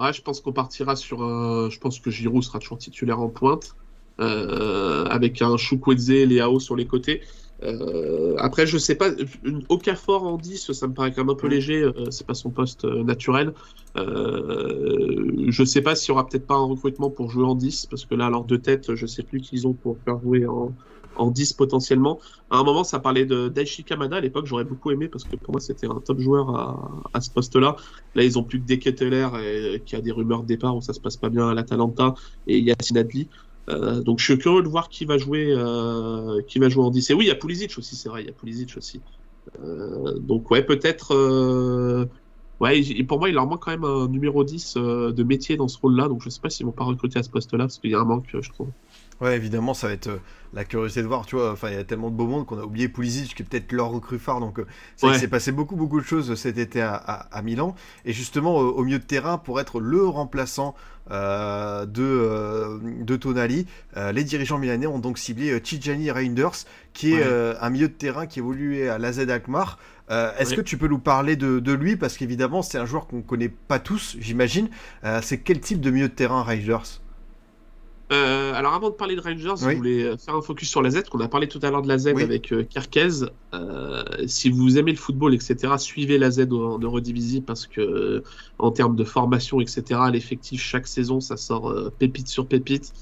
G: Ouais, je pense qu'on partira sur. je pense que Giroud sera toujours titulaire en pointe. Avec un Chukwueze, Léao sur les côtés. Euh, après, je sais pas, Okafor en 10, ça me paraît quand même un peu léger, euh, c'est pas son poste euh, naturel. je sais pas s'il y aura peut-être pas un recrutement pour jouer en 10, parce que là, alors de tête, je sais plus qu'ils ont pour faire jouer en, en 10 potentiellement. À un moment, ça parlait de Daichi Kamada à l'époque, j'aurais beaucoup aimé parce que pour moi, c'était un top joueur à, à ce poste-là. Là, ils ont plus que Deketeler qui a des rumeurs de départ où ça se passe pas bien à l'Atalanta et Yassine Adli. Euh, donc je suis curieux de voir qui va jouer, euh, qui va jouer en 10. Et oui, il y a Pulisic aussi, c'est vrai, il y a Pulisic aussi. Euh, donc ouais, peut-être. ouais, pour moi, il leur manque quand même un numéro 10 de métier dans ce rôle-là. Donc je sais pas s'ils vont pas recruter à ce poste-là parce qu'il y a un manque, je trouve.
F: Ouais, évidemment, ça va être la curiosité de voir, tu vois. Enfin, il y a tellement de beaux mondes qu'on a oublié Pulisic, qui est peut-être leur recrue phare. Donc, c'est ouais. s'est passé beaucoup, beaucoup de choses cet été à, à, Milan. Et justement, au milieu de terrain, pour être le remplaçant euh, de, euh, de Tonali, euh, les dirigeants milanais ont donc ciblé Tijani Reinders, qui est un milieu de terrain qui évolue à l'AZ Alkmaar. Est-ce que tu peux nous parler de, de lui? Parce qu'évidemment, c'est un joueur qu'on connaît pas tous, j'imagine. c'est quel type de milieu de terrain Reinders?
G: Euh, alors avant de parler de Rangers, je voulais faire un focus sur la Z, qu'on a parlé tout à l'heure de la Z avec euh, euh, si vous aimez le football, etc., suivez la Z en Eurodivisie parce que en termes de formation, etc., l'effectif chaque saison, ça sort pépite sur pépite.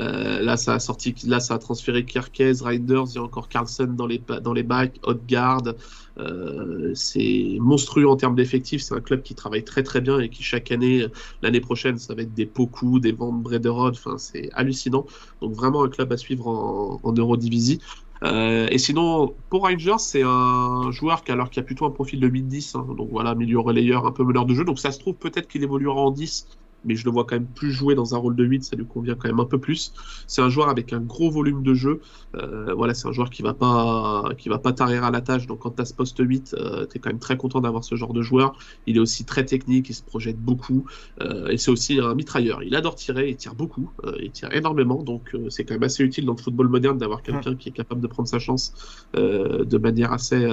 G: Là, ça a sorti, là, ça a transféré Kerkez, Riders, il y a encore Carlson dans les dans les bacs, Haute-Garde. Euh, c'est monstrueux en termes d'effectifs. C'est un club qui travaille très très bien et qui chaque année, l'année prochaine, ça va être des Poku, des Van Brederode. Enfin, c'est hallucinant. Donc vraiment un club à suivre en, en Eurodivisie. Euh, et sinon, pour Rangers, c'est un joueur qui, alors, qui a plutôt un profil de mid-10, hein. donc voilà, milieu relayeur, un peu meneur de jeu. Donc ça se trouve peut-être qu'il évoluera en 10 mais je le vois quand même plus jouer dans un rôle de 8, ça lui convient quand même un peu plus. C'est un joueur avec un gros volume de jeu. Euh, voilà, c'est un joueur qui va pas qui va pas tarir à la tâche. Donc quand tu as ce poste 8, euh, tu es quand même très content d'avoir ce genre de joueur. Il est aussi très technique, il se projette beaucoup euh, et c'est aussi un mitrailleur. Il adore tirer, il tire beaucoup, euh, il tire énormément. Donc euh, c'est quand même assez utile dans le football moderne d'avoir quelqu'un qui est capable de prendre sa chance de manière assez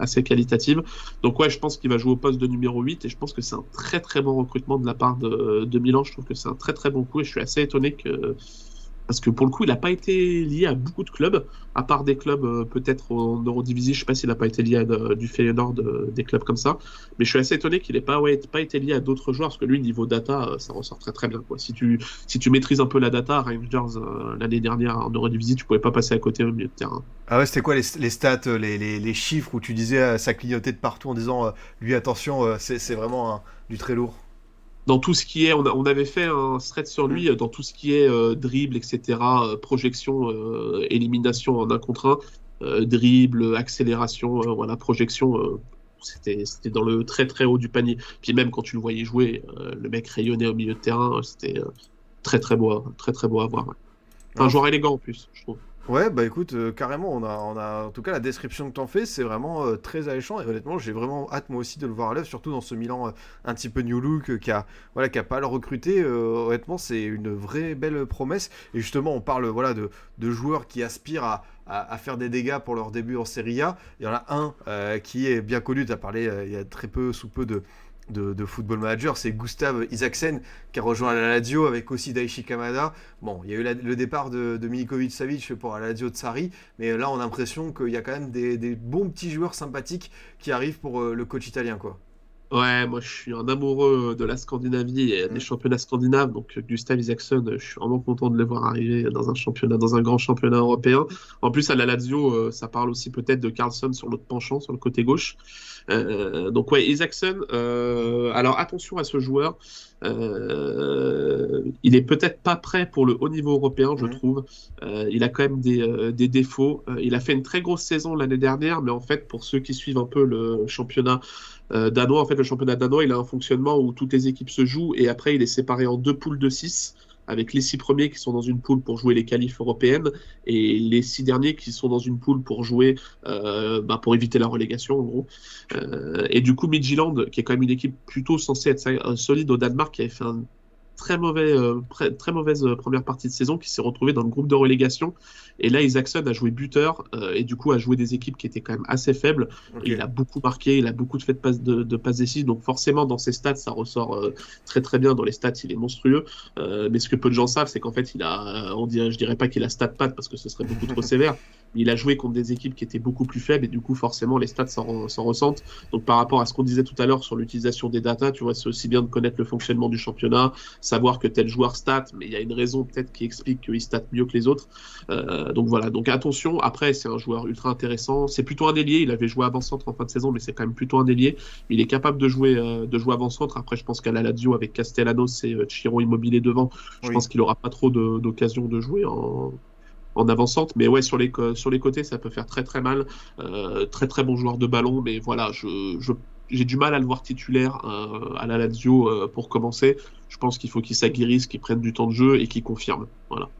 G: assez qualitative. Donc ouais, je pense qu'il va jouer au poste de numéro 8 et je pense que c'est un très très bon recrutement de la part de de Milan. Je trouve que c'est un très très bon coup et je suis assez étonné que parce que pour le coup, il n'a pas été lié à beaucoup de clubs, à part des clubs euh, peut-être en Eurodivisie. Je sais pas s'il n'a pas été lié à du Feyenoord, des clubs comme ça. Mais je suis assez étonné qu'il n'ait pas, été lié à d'autres joueurs, parce que lui, niveau data, euh, ça ressort très très bien. Si, tu, si tu maîtrises un peu la data, Rangers, euh, l'année dernière en Eurodivisie, tu pouvais pas passer à côté au milieu de terrain.
F: Ah ouais, c'était quoi les, stats, les, chiffres où tu disais ça clignotait de partout en disant lui, attention, c'est vraiment du très lourd
G: dans tout ce qui est, on, on, avait fait un thread sur lui, dans tout ce qui est euh, dribble, etc., euh, projection, euh, élimination en un contre un, euh, dribble, accélération, voilà, projection, c'était dans le très très haut du panier. Puis même quand tu le voyais jouer, le mec rayonnait au milieu de terrain, c'était très très beau, très très beau à voir. Ouais. Un joueur élégant en plus, je trouve.
F: Ouais, bah écoute, euh, carrément, on a, en tout cas, la description que t'en fais, c'est vraiment euh, très alléchant. Et honnêtement, j'ai vraiment hâte moi aussi de le voir à l'œuvre, surtout dans ce Milan euh, un petit peu new look qui a, voilà, qui a pas le recruter. honnêtement, c'est une vraie belle promesse. Et justement, on parle, voilà, de, de joueurs qui aspirent à, à, faire des dégâts pour leur début en Serie A. Il y en a un qui est bien connu. Tu as parlé il y a très peu, sous peu de de, football manager, c'est Gustav Isaksen qui a rejoint la Lazio avec aussi Daichi Kamada. Bon, il y a eu le départ de, Milikovic Savic pour la Lazio de Sari, mais là on a l'impression qu'il y a quand même des, bons petits joueurs sympathiques qui arrivent pour euh, le coach italien quoi.
G: Ouais, moi je suis un amoureux de la Scandinavie et des mm. championnats scandinaves, donc Gustav Isaacson, je suis vraiment content de le voir arriver dans un championnat, dans un grand championnat européen. En plus, à la Lazio, euh, ça parle aussi peut-être de Carlson sur l'autre penchant, sur le côté gauche. Euh, donc ouais, Isaacson, euh, alors attention à ce joueur, il est peut-être pas prêt pour le haut niveau européen, je mm. trouve. il a quand même des, des défauts. il a fait une très grosse saison l'année dernière, mais en fait, pour ceux qui suivent un peu le championnat, euh, danois, en fait, le championnat danois, il a un fonctionnement où toutes les équipes se jouent et après, il est séparé en deux poules de six avec les six premiers qui sont dans une poule pour jouer les qualifs européennes et les six derniers qui sont dans une poule pour jouer, euh, bah, pour éviter la relégation en gros. Euh, et du coup, Midtjylland, qui est quand même une équipe plutôt censée être solide au Danemark, qui avait fait un très, mauvais, euh, très mauvaise euh, première partie de saison qui s'est retrouvé dans le groupe de relégation. Et là, Isaacson a joué buteur euh, et du coup a joué des équipes qui étaient quand même assez faibles. il a beaucoup marqué, il a beaucoup de fait de passes de, décisives. Donc forcément, dans ses stats, ça ressort très très bien. Dans les stats, il est monstrueux. mais ce que peu de gens savent, c'est qu'en fait, il a, on dirait, je dirais pas qu'il a stat pat parce que ce serait beaucoup trop sévère. il a joué contre des équipes qui étaient beaucoup plus faibles et du coup forcément les stats s'en ressentent. Donc par rapport à ce qu'on disait tout à l'heure sur l'utilisation des data, tu vois, c'est aussi bien de connaître le fonctionnement du championnat, savoir que tel joueur stat, mais il y a une raison peut-être qui explique qu'il stat mieux que les autres. Euh, donc voilà, donc attention. Après c'est un joueur ultra intéressant. C'est plutôt un ailier. Il avait joué avant-centre en fin de saison, mais c'est quand même plutôt un ailier. Il est capable de jouer euh, de jouer avant-centre. Après je pense qu'à la Lazio avec Castellanos et euh, Chiro Immobilier devant, je pense qu'il aura pas trop d'occasion de, de jouer en en avançante. Mais ouais, sur les, sur les côtés, ça peut faire très très mal. Euh, très très bon joueur de ballon, mais voilà, je, je j'ai du mal à le voir titulaire euh, à la Lazio euh, pour commencer. Je pense qu'il faut qu'il s'aguerrisse, qu'il prenne du temps de jeu et qu'il confirme. Voilà.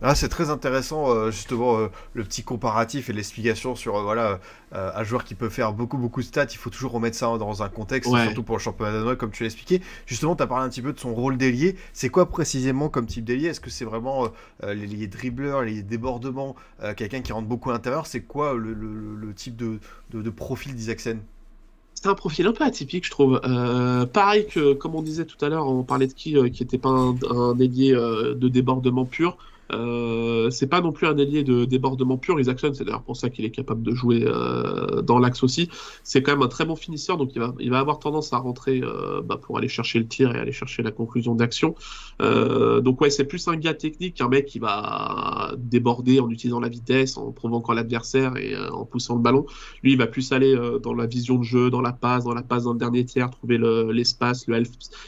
F: Ah, c'est très intéressant euh, justement euh, le petit comparatif et l'explication sur euh, voilà un joueur qui peut faire beaucoup beaucoup de stats. Il faut toujours remettre ça dans un contexte, surtout pour le championnat danois comme tu l'as expliqué. Justement, tu as parlé un petit peu de son rôle d'ailier. C'est quoi précisément comme type d'ailier? Est-ce que c'est vraiment les dribbleurs, les débordements, quelqu'un qui rentre beaucoup à l'intérieur? C'est quoi le, le, type de, de, de profil d'Isaacsen?
G: C'est un profil un peu atypique, je trouve. pareil que, comme on disait tout à l'heure, on parlait de qui qui n'était pas un, un ailier de débordement pur. Euh, c'est pas non plus un allié de débordement pur, Isaacson, c'est d'ailleurs pour ça qu'il est capable de jouer euh, dans l'axe aussi. C'est quand même un très bon finisseur, donc il va, il va avoir tendance à rentrer euh, bah, pour aller chercher le tir et aller chercher la conclusion d'action. donc ouais, c'est plus un gars technique qu'un mec qui va déborder en utilisant la vitesse, en provoquant l'adversaire et en poussant le ballon. Lui, il va plus aller dans la vision de jeu, dans la passe, dans la passe dans le dernier tiers, trouver l'espace, le,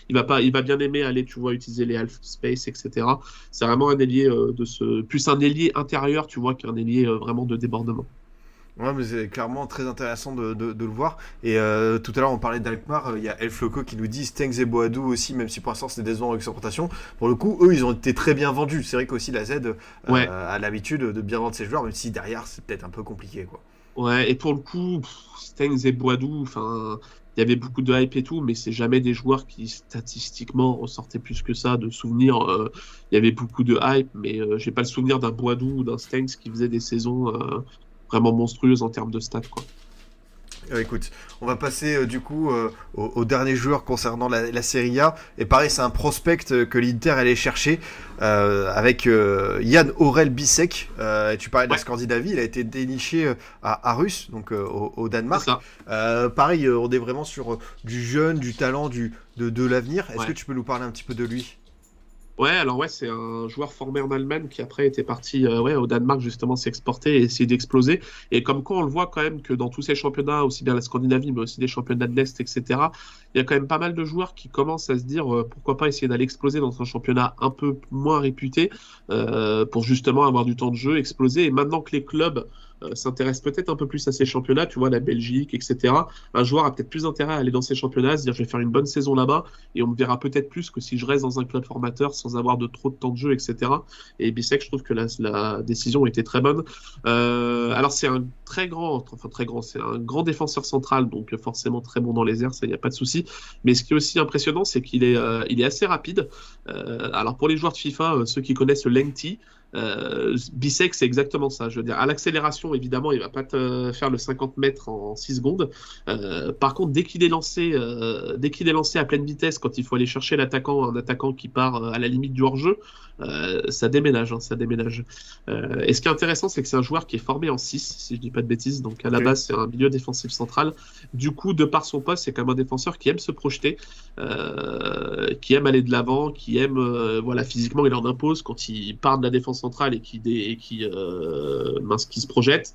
G: Il va pas, il va bien aimer aller, tu vois, utiliser les half space, etc. C'est vraiment un ailier de ce plus un ailier intérieur, tu vois, qu'un ailier euh, vraiment de débordement.
F: Ouais, mais c'est clairement très intéressant de, le voir. Et euh, tout à l'heure, on parlait d'Alkmaar. Euh, il y a Elf Loco qui nous dit Stengs et Boadou aussi, même si pour l'instant c'est des avec exportation. Pour le coup, eux, ils ont été très bien vendus. C'est vrai qu'aussi la Z a l'habitude de bien vendre ses joueurs, même si derrière c'est peut-être un peu compliqué. quoi.
G: Ouais, et pour le coup, Stengs et Boadou, enfin, il y avait beaucoup de hype et tout, mais c'est jamais des joueurs qui statistiquement ressortaient plus que ça de souvenirs. Euh, il y avait beaucoup de hype, mais euh, j'ai pas le souvenir d'un Boadou ou d'un Stengs qui faisait des saisons euh, vraiment monstrueuses en termes de stats. Quoi.
F: Euh, écoute, on va passer euh, du coup euh, au, dernier joueur concernant la, Serie A. Et pareil, c'est un prospect que l'Inter allait chercher avec Yann Aurel Bisek. tu parlais de la Scandinavie, il a été déniché à Arus, donc au, Danemark. pareil, on est vraiment sur du jeune, du talent, du, de, de l'avenir. Est-ce que tu peux nous parler un petit peu de lui?
G: Ouais, alors ouais, c'est un joueur formé en Allemagne qui après était parti euh, ouais, au Danemark justement s'exporter et essayer d'exploser. Et comme quoi on le voit quand même que dans tous ces championnats, aussi bien la Scandinavie, mais aussi des championnats de l'Est, etc., il y a quand même pas mal de joueurs qui commencent à se dire euh, pourquoi pas essayer d'aller exploser dans un championnat un peu moins réputé euh, pour justement avoir du temps de jeu, exploser. Et maintenant que les clubs s'intéresse peut-être un peu plus à ces championnats, tu vois, la Belgique, etc. Un joueur a peut-être plus intérêt à aller dans ces championnats, à se dire je vais faire une bonne saison là-bas, et on me verra peut-être plus que si je reste dans un club formateur sans avoir de trop de temps de jeu, etc. Et Bissek, je trouve que la, décision était très bonne. Euh, alors c'est un très grand, enfin très grand, c'est un grand défenseur central, donc forcément très bon dans les airs, ça y a pas de souci. Mais ce qui est aussi impressionnant, c'est qu'il est, euh, il est assez rapide. Euh, alors pour les joueurs de FIFA, euh, ceux qui connaissent le Lengthy, euh, Bissek, c'est exactement ça. Je veux dire, à l'accélération, évidemment, il va pas te faire le 50 mètres en 6 secondes. Euh, par contre, dès qu'il est lancé, euh, dès qu'il est lancé à pleine vitesse, quand il faut aller chercher l'attaquant, un attaquant qui part à la limite du hors-jeu, euh, ça déménage, hein, ça déménage. Euh, et ce qui est intéressant, c'est que c'est un joueur qui est formé en 6, si je dis pas de bêtises. Donc à la base, c'est un milieu défensif central. Du coup, de par son poste, c'est même un défenseur qui aime se projeter, euh, qui aime aller de l'avant, qui aime, voilà, physiquement, il en impose quand il part de la défense centrale et qui, et qui, mince, qui se projette,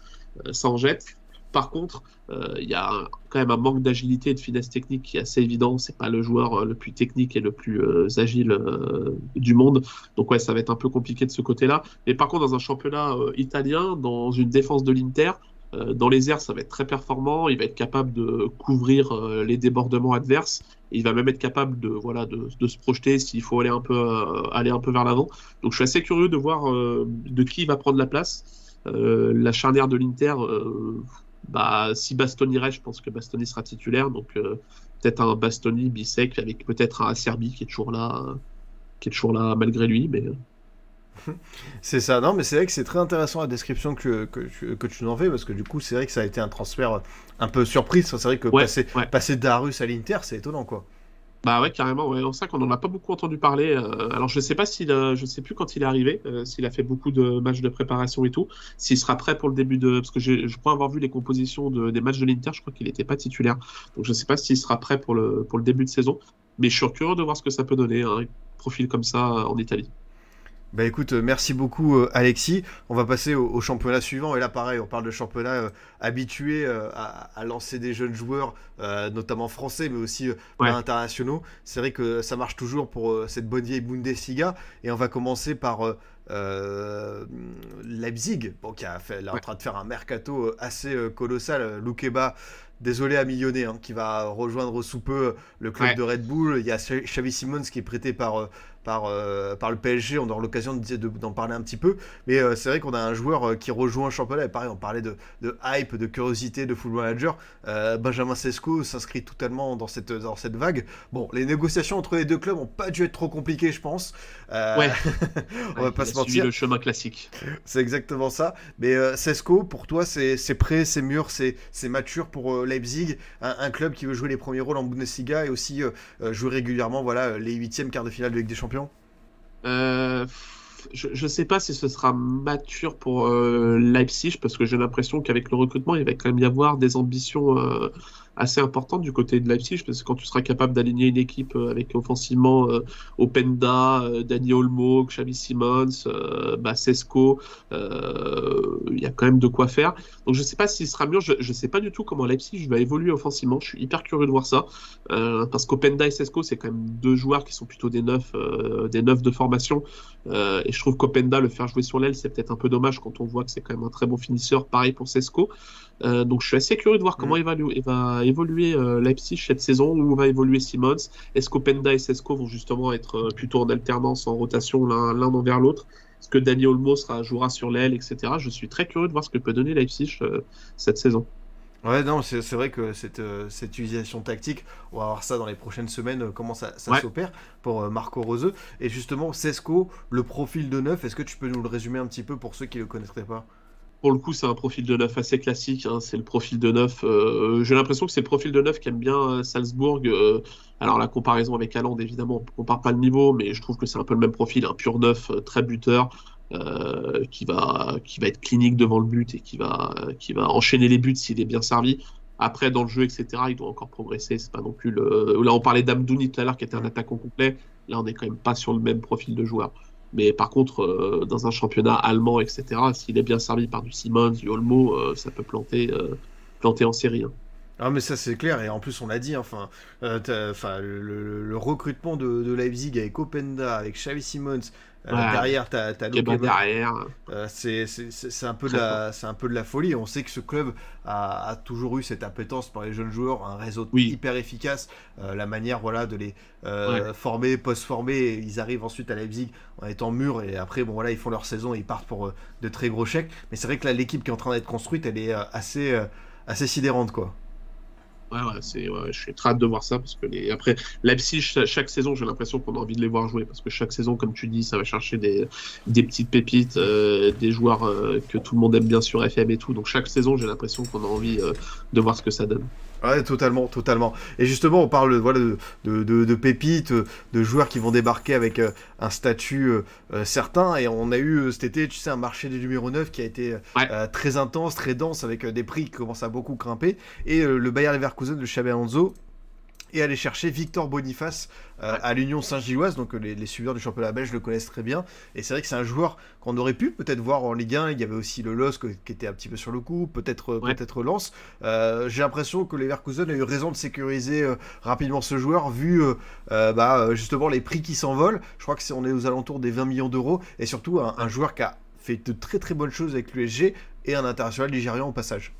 G: ça en jette. Par contre, euh, il y a un- quand même un manque d'agilité et de finesse technique qui est assez évident. C'est pas le joueur euh, le plus technique et le plus euh, agile du monde. Donc ouais, ça va être un peu compliqué de ce côté-là. Mais par contre, dans un championnat italien, dans une défense de l'Inter, dans les airs, ça va être très performant. Il va être capable de couvrir les débordements adverses. Il va même être capable de voilà de, se projeter s'il faut aller un peu aller un peu vers l'avant. Donc je suis assez curieux de voir de qui il va prendre la place. Euh, la charnière de l'Inter, bah si Bastoni reste, je pense que Bastoni sera titulaire. Donc euh, peut-être un Bastoni, Bissek avec peut-être un Acerbi qui est toujours là, euh, qui est toujours là malgré lui, mais euh,
F: C'est ça, non, mais c'est vrai que c'est très intéressant la description que, que, tu- que tu nous en fais, parce que du coup, c'est vrai que ça a été un transfert un peu surprise. C'est vrai que
G: Ouais,
F: passer,
G: ouais.
F: passer d'Arus à l'Inter, c'est étonnant, quoi.
G: Bah ouais, carrément. Ouais. C'est ça qu'on en a pas beaucoup entendu parler. Euh, alors je sais pas s'il, a- je sais plus quand il est arrivé, euh, s'il a fait beaucoup de matchs de préparation et tout, s'il sera prêt pour le début de, parce que je crois avoir vu les compositions de, des matchs de l'Inter, je crois qu'il n'était pas titulaire. Donc je sais pas s'il sera prêt pour le pour le début de saison, mais je suis curieux de voir ce que ça peut donner un profil comme ça euh, en Italie.
F: Bah écoute, euh, merci beaucoup euh, Alexis. On va passer au, au championnat suivant. Et là, pareil, on parle de championnat euh, habitué euh, à, à lancer des jeunes joueurs, euh, notamment français, mais aussi
G: Ouais.
F: internationaux. C'est vrai que ça marche toujours pour cette bonne vieille Bundesliga. Et on va commencer par Leipzig, bon, qui a fait, là, en train de faire un mercato assez colossal. Loukeba, désolé à millionner, hein, qui va rejoindre sous peu le club
G: Ouais.
F: de Red Bull. Il y a Xa- Xavi Simons qui est prêté par, par, euh, par le PSG. On aura l'occasion de- de- d'en parler un petit peu. Mais euh, c'est vrai qu'on a un joueur euh, qui rejoint un championnat. Et pareil, on parlait de, de hype, de curiosité, de football manager. Benjamin Sesko s'inscrit totalement dans cette, dans cette vague. Bon, les négociations entre les deux clubs n'ont pas dû être trop compliquées, je pense.
G: Ouais.
F: on va
G: Ouais,
F: pas se mentir.
G: le chemin classique.
F: C'est exactement ça. Mais Sesko, pour toi, c'est prêt, c'est mûr, c'est mature pour Leipzig, un, un club qui veut jouer les premiers rôles en Bundesliga et aussi jouer régulièrement voilà, les huitièmes quarts de finale de Ligue des Champions.
G: Euh, je ne sais pas si ce sera mature pour euh, Leipzig parce que j'ai l'impression qu'avec le recrutement, il va quand même y avoir des ambitions euh, assez importantes du côté de Leipzig parce que quand tu seras capable d'aligner une équipe euh, avec offensivement euh, Openda, euh, Dani Olmo, Xavi Simons, euh, bah, il y a quand même de quoi faire. Donc je ne sais pas s'il sera mûr, je ne sais pas du tout comment Leipzig va évoluer offensivement, je suis hyper curieux de voir ça parce qu'Openda et Sesko, c'est quand même deux joueurs qui sont plutôt des neufs, des neufs de formation. Et je trouve qu'Openda, le faire jouer sur l'aile, c'est peut-être un peu dommage quand on voit que c'est quand même un très bon finisseur. Pareil pour Sesko. Euh, donc je suis assez curieux de voir comment il va, il va évoluer euh, Leipzig cette saison, où va évoluer Simons. Est-ce qu'Openda et Sesko vont justement être euh, plutôt en alternance, en rotation l'un l'un envers l'autre? Est-ce que Dani Olmo sera, jouera sur l'aile, etc. Je suis très curieux de voir ce que peut donner Leipzig cette saison.
F: Ouais, non, c'est vrai que cette, cette utilisation tactique, on va voir ça dans les prochaines semaines, comment ça, ça
G: Ouais.
F: s'opère pour Marco Roseux. Et justement, Sesko, le profil de neuf, est-ce que tu peux nous le résumer un petit peu pour ceux qui ne le connaîtraient pas?
G: Pour le coup, c'est un profil de neuf assez classique. hein. C'est le profil de neuf. euh, J'ai l'impression que c'est le profil de neuf qu'aime bien euh, Salzbourg. euh, alors la comparaison avec Haaland, évidemment, on compare pas le niveau, mais je trouve que c'est un peu le même profil, un pur neuf, très buteur, qui va qui va être clinique devant le but et qui va qui va enchaîner les buts s'il est bien servi. Après, dans le jeu, etc., il doit encore progresser. C'est pas non plus le. Là, on parlait d'Amdouni tout à l'heure, qui était un attaquant complet. Là, on n'est quand même pas sur le même profil de joueur. Mais par contre, euh, dans un championnat allemand, etc., s'il est bien servi par du Simmons, du Olmo, euh, ça peut planter, euh, planter en série. hein.
F: Ah mais ça c'est clair et en plus on l'a dit enfin le, recrutement de, de Leipzig avec Openda avec Xavi Simons derrière t'as Evans.
G: derrière.
F: Euh, c'est un peu de la c'est un peu de la folie. On sait que ce club a, a toujours eu cette appétence par les jeunes joueurs un réseau
G: Oui.
F: hyper efficace euh, la manière voilà de les euh, former post-former. Ils arrivent ensuite à Leipzig en étant mûrs et après bon voilà ils font leur saison et ils partent pour de très gros chèques. Mais c'est vrai que là l'équipe qui est en train d'être construite elle est assez assez sidérante quoi
G: Ouais, ouais, c'est, ouais, je suis très hâte de voir ça parce que les... après Leipzig cha- chaque saison j'ai l'impression qu'on a envie de les voir jouer parce que chaque saison comme tu dis ça va chercher des, des petites pépites euh, des joueurs euh, que tout le monde aime bien sur FM et tout. Donc chaque saison j'ai l'impression qu'on a envie euh, de voir ce que ça donne
F: Ouais, totalement, totalement. Et justement, on parle voilà, de, de, de- de pépites, de joueurs qui vont débarquer avec euh, un statut euh, euh, certain. Et on a eu cet été, tu sais, un marché des numéros 9 qui a été
G: Ouais.
F: euh, très intense, très dense, avec des prix qui commencent à beaucoup grimper. Et le Bayer Leverkusen de Xabi Alonso est allé chercher Victor Boniface euh, à l'Union Saint-Gilloise. Donc euh, les, les suiveurs du championnat belge le connaissent très bien. Et c'est vrai que c'est un joueur qu'on aurait pu peut-être voir en Ligue 1. Il y avait aussi le LOSC qui était un petit peu sur le coup, peut-être euh,
G: Ouais.
F: peut-être Lens. Euh, J'ai l'impression que Leverkusen a eu raison de sécuriser euh, rapidement ce joueur, vu bah, justement les prix qui s'envolent. Je crois que c'est on est aux alentours des 20 millions d'euros. Et surtout un, un joueur qui a fait de très très bonnes choses avec l'USG et un international nigérian au passage.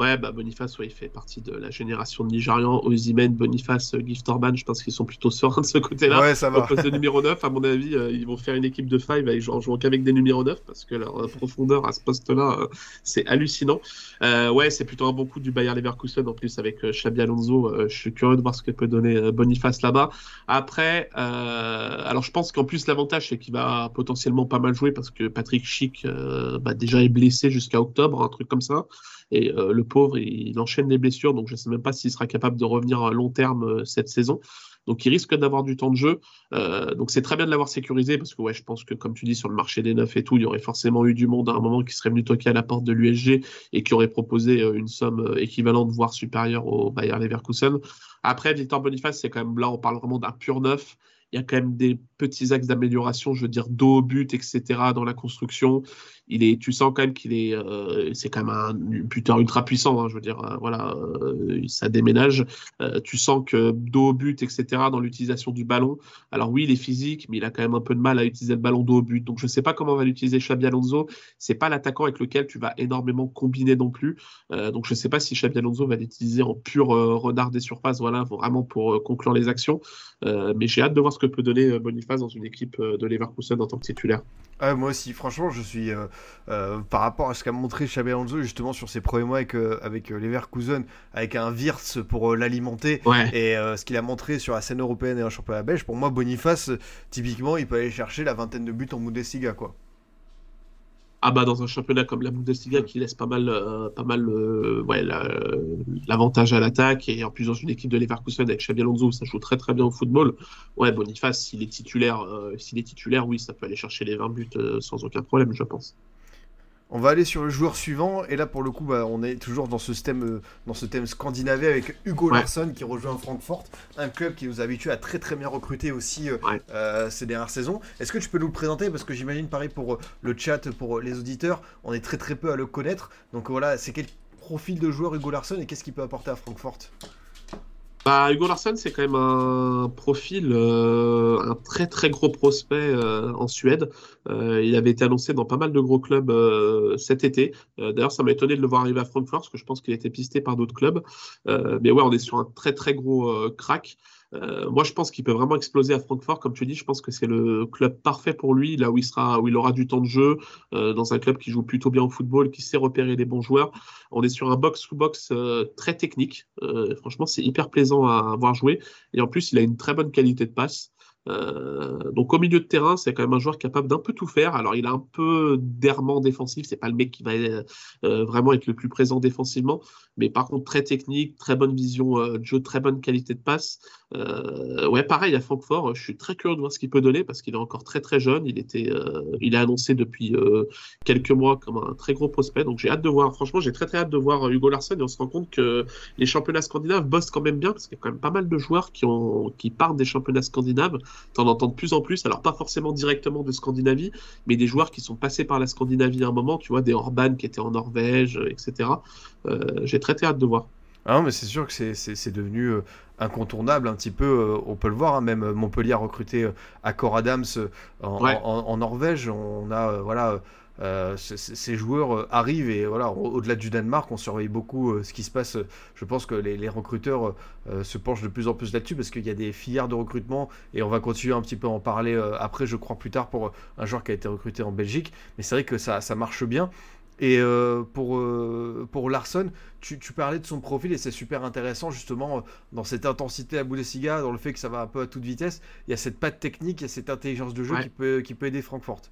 G: Ouais, bah Boniface, ouais, il fait partie de la génération de Nigérians. Ozymen, Boniface, euh, Gift Orban, je pense qu'ils sont plutôt sereins de ce côté-là.
F: Ouais, ça
G: Au
F: va.
G: poste de numéro 9, à mon avis, euh, ils vont faire une équipe de 5 avec, en jouant qu'avec des numéros 9 parce que leur euh, profondeur à ce poste-là, euh, c'est hallucinant. Euh, ouais, c'est plutôt un bon coup du Bayer Leverkusen en plus avec Xabi Alonso. Je suis curieux de voir ce que peut donner Boniface là-bas. Après, alors je pense qu'en plus, l'avantage, c'est qu'il va potentiellement pas mal jouer parce que Patrick Schick bah, déjà est blessé jusqu'à octobre, un truc comme ça. Et euh, le pauvre, il, enchaîne les blessures, donc je ne sais même pas s'il sera capable de revenir à long terme euh, cette saison. Donc il risque d'avoir du temps de jeu. Euh, donc c'est très bien de l'avoir sécurisé parce que ouais, je pense que comme tu dis sur le marché des neufs et tout, il y aurait forcément eu du monde à un moment qui serait venu toquer à la porte de l'USG et qui aurait proposé une somme équivalente voire supérieure au Bayer Leverkusen. Après Victor Boniface, c'est quand même là on parle vraiment d'un pur neuf. Il y a quand même des petits axes d'amélioration, je veux dire dos au but, etc. dans la construction. Il est, tu sens quand même qu'il est, euh, c'est quand même un buteur ultra puissant. hein, je veux dire, euh, voilà, euh, ça déménage. Euh, tu sens que dos au but, etc. dans l'utilisation du ballon. Alors oui, il est physique, mais il a quand même un peu de mal à utiliser le ballon dos au but. Donc je ne sais pas comment va l'utiliser Xabi Alonso. C'est pas l'attaquant avec lequel tu vas énormément combiner non plus. Donc je ne sais pas si Xabi Alonso va l'utiliser en pur renard des surfaces, voilà, vraiment pour conclure les actions. Mais j'ai hâte de voir ce que peut donner euh, Dans une équipe euh, de Leverkusen en tant que titulaire.
F: Moi aussi, franchement, je suis euh, euh, par rapport à ce qu'a montré Xabi Alonso justement sur ses premiers mois avec, euh, avec Leverkusen, avec un Wirtz pour l'alimenter
G: Ouais.
F: et ce qu'il a montré sur la scène européenne et en championnat belge. Pour moi, Boniface, typiquement, il peut aller chercher la vingtaine de buts en Bundesliga, quoi.
G: Ah bah dans un championnat comme la Bundesliga qui laisse pas mal, euh, pas mal, euh, ouais, la- l'avantage à l'attaque et en plus dans une équipe de Leverkusen avec Xabi Alonso ça joue très très bien au football. Ouais, Boniface s'il est titulaire, euh, s'il est titulaire, oui, ça peut aller chercher les 20 buts sans aucun problème, je pense.
F: On va aller sur le joueur suivant et là pour le coup bah, on est toujours dans ce thème euh, dans ce thème scandinavais avec Hugo
G: Ouais.
F: Larsson qui rejoint Francfort, un club qui nous a habitués à très très bien recruter aussi euh,
G: Ouais.
F: euh, ces dernières saisons. Est-ce que tu peux nous le présenter? Parce que j'imagine pareil pour euh, le chat pour euh, les auditeurs, on est très très peu à le connaître. Donc voilà, c'est quel profil de joueur Hugo Larsson et qu'est-ce qu'il peut apporter à Francfort?
G: Bah, Hugo Larsson, c'est quand même un profil, euh, un très très gros prospect euh, en Suède. Euh, il avait été annoncé dans pas mal de gros clubs cet été. D'ailleurs, ça m'a étonné de le voir arriver à Francfort, parce que je pense qu'il était pisté par d'autres clubs. Mais ouais, on est sur un très très gros crack. Euh, moi, je pense qu'il peut vraiment exploser à Francfort. Comme tu dis, je pense que c'est le club parfait pour lui, là où il sera, où il aura du temps de jeu, euh, dans un club qui joue plutôt bien au football, qui sait repérer les bons joueurs. On est sur un box-to-box euh, très technique. Franchement, c'est hyper plaisant à voir jouer. Et en plus, il a une très bonne qualité de passe. Euh, donc au milieu de terrain, c'est quand même un joueur capable d'un peu tout faire. Alors il a un peu d'errement défensif, c'est pas le mec qui va euh, vraiment être le plus présent défensivement, mais par contre très technique, très bonne vision euh, de jeu, très bonne qualité de passe. Euh, ouais, pareil à Francfort, je suis très curieux de voir ce qu'il peut donner parce qu'il est encore très très jeune. Il était, euh, il est annoncé depuis euh, quelques mois comme un très gros prospect, donc j'ai hâte de voir. Franchement, j'ai très très hâte de voir euh, Hugo Larsson et on se rend compte que les championnats scandinaves bossent quand même bien parce qu'il y a quand même pas mal de joueurs qui ont qui partent des championnats scandinaves en entends de plus en plus. Alors pas forcément directement de Scandinavie, mais des joueurs qui sont passés par la Scandinavie à un moment. Tu vois, des Orban qui étaient en Norvège, etc. J'ai très, très hâte de voir.
F: Ah mais c'est sûr que c'est devenu incontournable un petit peu. on peut le voir, hein, même Montpellier a recruté Accor Adams en, en, Norvège. On a voilà euh, ces joueurs euh, arrivent et voilà, au-delà du Danemark, on surveille beaucoup euh, ce qui se passe. Je pense que les, recruteurs se penchent de plus en plus là-dessus parce qu'il y a des filières de recrutement et on va continuer un petit peu à en parler après, je crois, plus tard pour un joueur qui a été recruté en Belgique. Mais c'est vrai que ça, ça marche bien. Et pour, pour Larson, tu, parlais de son profil et c'est super intéressant justement dans cette intensité à Bundesliga, dans le fait que ça va un peu à toute vitesse. Il y a cette patte technique, il y a cette intelligence de jeu qui, peut, qui peut aider Francfort.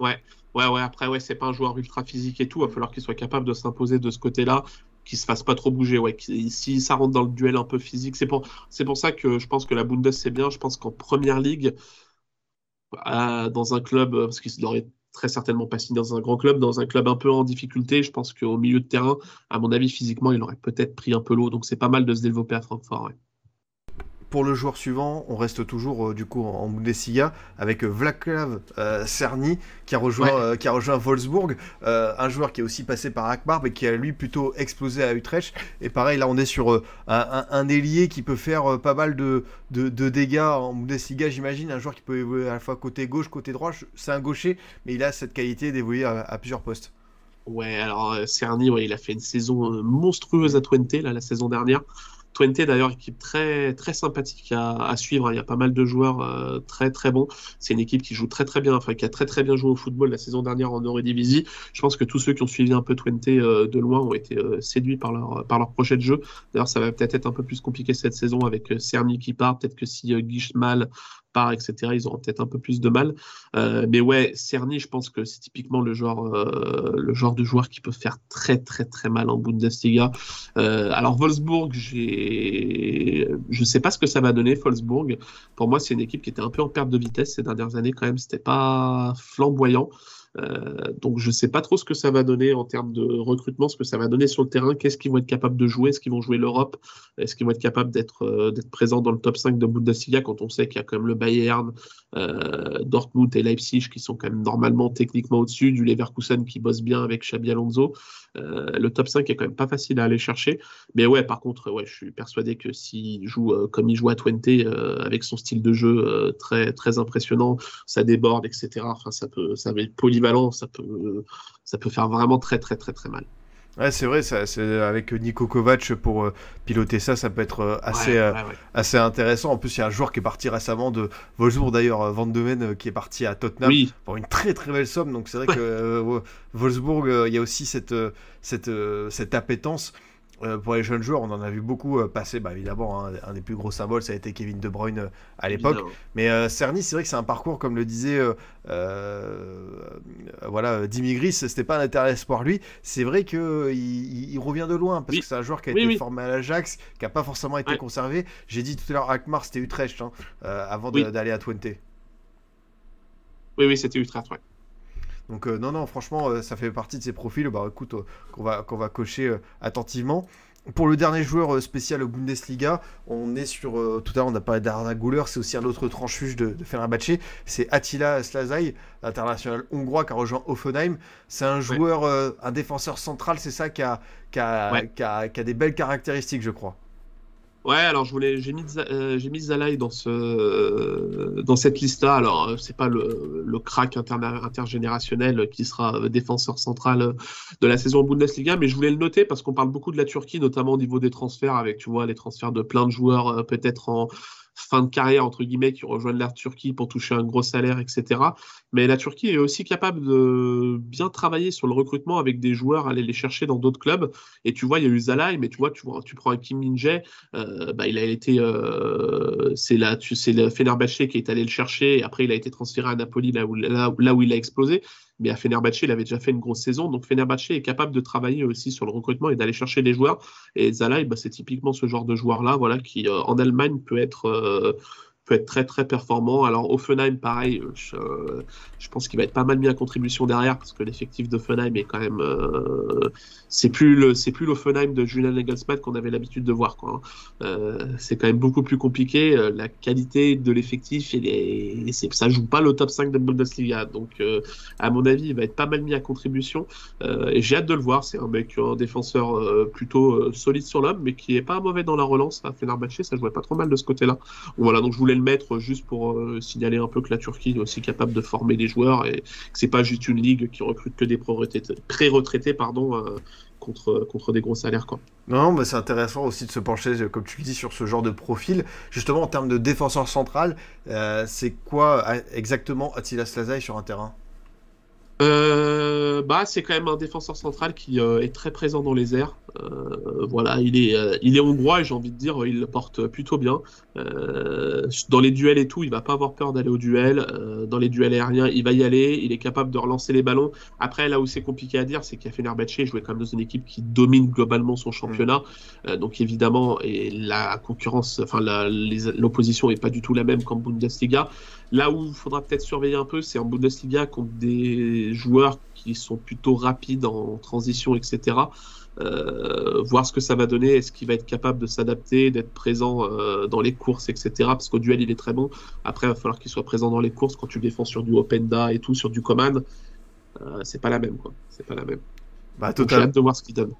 G: Ouais, ouais, ouais. Après, ouais, c'est pas un joueur ultra physique et tout. Il va falloir qu'il soit capable de s'imposer de ce côté-là, qu'il se fasse pas trop bouger. Ouais, si ça rentre dans le duel un peu physique, c'est pour, ça que je pense que la Bundes c'est bien. Je pense qu'en première ligue, euh, dans un club, euh, parce qu'il aurait très certainement pas signé dans un grand club, dans un club un peu en difficulté, je pense qu'au milieu de terrain, à mon avis, physiquement, il aurait peut-être pris un peu l'eau. Donc c'est pas mal de se développer à Francfort. Ouais.
F: Pour le joueur suivant, on reste toujours euh, du coup en Bundesliga avec euh, Vlaklav euh, Cerny qui a rejoint qui a rejoint Wolfsburg, un joueur qui est aussi passé par Akbar mais qui a lui plutôt explosé à Utrecht. Et pareil là on est sur un, un, ailier qui peut faire pas mal de, de, dégâts en Bundesliga j'imagine, un joueur qui peut évoluer à la fois côté gauche, côté droit. C'est un gaucher mais il a cette qualité d'évoluer à, plusieurs postes.
G: Ouais alors Cerny ouais, il a fait une saison monstrueuse à Twente là la saison dernière. Twente d'ailleurs, équipe très sympathique à, suivre. Il y a pas mal de joueurs euh, très très bons. C'est une équipe qui joue très très bien, enfin qui a très très bien joué au football la saison dernière en Eredivisie. Je pense que tous ceux qui ont suivi un peu Twente euh, de loin ont été euh, séduits par leur projet de jeu. D'ailleurs, ça va peut-être être un peu plus compliqué cette saison avec Cerny qui part. Peut-être que si Guichmal etc., ils auront peut-être un peu plus de mal. Euh, mais ouais, Cerny, je pense que c'est typiquement le genre, euh, le genre de joueur qui peut faire très très très mal en Bundesliga. Euh, alors Wolfsburg, j'ai, je sais pas ce que ça va donner. Wolfsburg, pour moi, c'est une équipe qui était un peu en perte de vitesse ces dernières années quand même. C'était pas flamboyant. Euh, donc je ne sais pas trop ce que ça va donner en termes de recrutement, ce que ça va donner sur le terrain, qu'est-ce qu'ils vont être capables de jouer, est-ce qu'ils vont jouer l'Europe, est-ce qu'ils vont être capables d'être euh, présents dans le top 5 de Bundesliga quand on sait qu'il y a quand même le Bayern, euh, Dortmund et Leipzig qui sont quand même normalement techniquement au-dessus, du Leverkusen qui bosse bien avec Xabi Alonso? le top 5 est quand même pas facile à aller chercher. Mais ouais, par contre, ouais, je suis persuadé que s'il joue comme il joue à Twente, avec son style de jeu très, très impressionnant, ça déborde, etc. Enfin, ça peut, ça va être polyvalent ça peut, ça peut faire vraiment très très très très mal.
F: Ouais, c'est vrai, ça, avec Nico Kovac pour euh, piloter ça, ça peut être euh, assez, euh, assez intéressant. En plus, il y a un joueur qui est parti récemment de Wolfsburg, d'ailleurs, Van de Ven, qui est parti à Tottenham pour une très très belle somme. Donc c'est vrai que Wolfsburg, il y a aussi cette, cette, cette appétence. Euh, pour les jeunes joueurs, on en a vu beaucoup euh, passer. Bah, évidemment, hein, un des plus gros symboles, ça a été Kevin De Bruyne euh, à l'époque. Mais Cerny, c'est vrai que c'est un parcours, comme le disait voilà, Dimigris, c'était pas un intérêt espoir lui. C'est vrai qu'il il, revient de loin, parce que c'est un joueur qui a été formé à l'Ajax, qui n'a pas forcément été conservé. J'ai dit tout à l'heure, Akmar, c'était Utrecht, hein, avant d'aller à Twente.
G: Oui, oui, c'était Utrecht, ouais.
F: Donc euh, non, non, franchement, euh, ça fait partie de ces profils, bah écoute, euh, qu'on va, qu'on va cocher attentivement. Pour le dernier joueur spécial au Bundesliga, on est sur. tout à l'heure, on a parlé d'Arda Guller, c'est aussi un autre tranchuge de, de Fenerbahce. C'est Attila Slazai, international hongrois qui a rejoint Offenheim. C'est un joueur, un défenseur central, c'est ça, qui a, qui, a, qui, a, qui a des belles caractéristiques, je crois.
G: Ouais, alors je voulais, j'ai mis, euh, j'ai mis Zalai dans ce, euh, dans cette liste-là. Alors euh, c'est pas le, le crack intergénérationnel qui sera défenseur central de la saison Bundesliga, mais je voulais le noter parce qu'on parle beaucoup de la Turquie, notamment au niveau des transferts, avec tu vois les transferts de plein de joueurs, peut-être en fin de carrière, entre guillemets, qui rejoignent la Turquie pour toucher un gros salaire, etc. Mais la Turquie est aussi capable de bien travailler sur le recrutement avec des joueurs, aller les chercher dans d'autres clubs. Et tu vois, il y a eu Zalai, mais tu vois, tu, prends un Kim min euh, bah, il a été, euh, c'est le Fenerbahce qui est allé le chercher, et après il a été transféré à Napoli, là où, là, là où il a explosé mais à Fenerbahce, il avait déjà fait une grosse saison. Donc Fenerbahce est capable de travailler aussi sur le recrutement et d'aller chercher des joueurs. Et Zalai, bah, c'est typiquement ce genre de joueur-là, voilà, qui euh, en Allemagne peut être, euh, peut être très très performant. Alors Offenheim, pareil, je, je pense qu'il va être pas mal mis à contribution derrière parce que l'effectif d'Offenheim est quand même, euh, c'est plus le, c'est plus l'Offenheim de Julian Nagelsmann qu'on avait l'habitude de voir. Quoi. Hein. Euh, c'est quand même beaucoup plus compliqué. Euh, la qualité de l'effectif, et c'est, ça joue pas le top 5 de Bundesliga. Donc, euh, à mon avis, il va être pas mal mis à contribution. Euh, et j'ai hâte de le voir. C'est un mec, un défenseur euh, plutôt solide sur l'homme, mais qui est pas mauvais dans la relance. À Fenerbahçe, ça jouait pas trop mal de ce côté-là. Voilà, donc je voulais mettre juste pour signaler un peu que la Turquie est aussi capable de former des joueurs et que c'est pas juste une ligue qui recrute que des pré-retraités, euh, contre, des gros salaires. Quoi.
F: Non, mais c'est intéressant aussi de se pencher, comme tu le dis, sur ce genre de profil. Justement, en termes de défenseur central, euh, c'est quoi exactement Attila Slazai sur un terrain?
G: Euh, bah, c'est quand même un défenseur central qui euh, est très présent dans les airs. Euh, voilà, il est, euh, il est hongrois et j'ai envie de dire, il le porte plutôt bien. Euh, dans les duels et tout, il va pas avoir peur d'aller au duel. dans les duels aériens, il va y aller. Il est capable de relancer les ballons. Après, là où c'est compliqué à dire, c'est qu'il a fait Fenerbahçe jouait quand même dans une équipe qui domine globalement son championnat. Mm. donc évidemment, et la concurrence, enfin l'opposition est pas du tout la même qu'en Bundesliga. Là où il faudra peut-être surveiller un peu, c'est en Bundesliga contre des joueurs qui sont plutôt rapides en transition, etc. Euh, voir ce que ça va donner, est-ce qu'il va être capable de s'adapter, d'être présent euh, dans les courses, etc. Parce qu'au duel, il est très bon. Après, il va falloir qu'il soit présent dans les courses quand tu défends sur du Openda et tout, sur du command. Euh, c'est pas la même, quoi. C'est pas la même.
F: Bah, total...
G: J'ai hâte de voir ce qu'il donne.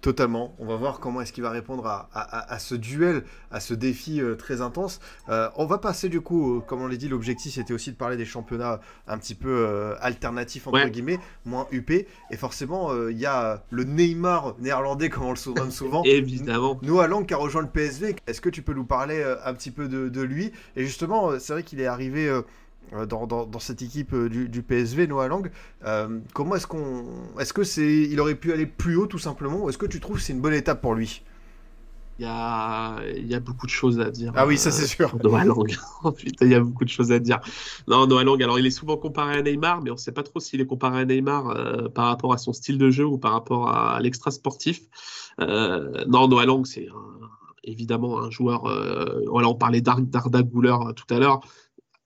F: Totalement. On va voir comment est-ce qu'il va répondre à, à, à, ce duel, à ce défi euh, très intense. Euh, on va passer du coup, euh, comme on l'a dit, l'objectif c'était aussi de parler des championnats un petit peu alternatifs entre ouais. guillemets, moins UP. Et forcément, il y a le Neymar néerlandais, comme on le souvient souvent.
G: Évidemment.
F: Noah Lang qui a rejoint le PSV. Est-ce que tu peux nous parler un petit peu de, de lui? Et justement, c'est vrai qu'il est arrivé dans, dans, dans, cette équipe euh, du, du, PSV, Noah Lang. Euh, comment est-ce qu'on, est-ce que c'est, il aurait pu aller plus haut tout simplement, ou est-ce que tu trouves que c'est une bonne étape pour lui?
G: Il y, a, il y a beaucoup de choses à dire.
F: Ah oui, ça c'est sûr.
G: Noah Lang. Putain, il y a beaucoup de choses à dire. Non, Noah Lang, alors il est souvent comparé à Neymar, mais on ne sait pas trop s'il est comparé à Neymar euh, par rapport à son style de jeu ou par rapport à l'extra sportif. Euh, non, Noah Lang, c'est évidemment un joueur. Euh, voilà, on parlait d'Arda Gouler tout à l'heure.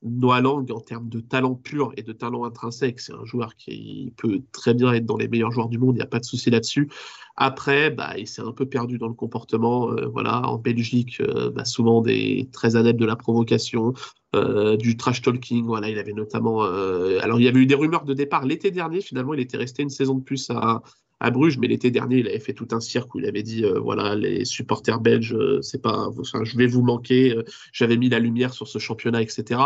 G: Noah Lang, en termes de talent pur et de talent intrinsèque, c'est un joueur qui peut très bien être dans les meilleurs joueurs du monde, il n'y a pas de souci là-dessus. Après, bah, il s'est un peu perdu dans le comportement. Euh, voilà, en Belgique, euh, bah, souvent des très adeptes de la provocation, euh, du trash talking. Voilà, il avait notamment. Alors, il y avait eu des rumeurs de départ l'été dernier. Finalement, il était resté une saison de plus à, à Bruges, mais l'été dernier, il avait fait tout un cirque où il avait dit euh, voilà, les supporters belges, euh, c'est pas, je vais vous manquer. Euh, J'avais mis la lumière sur ce championnat, etc.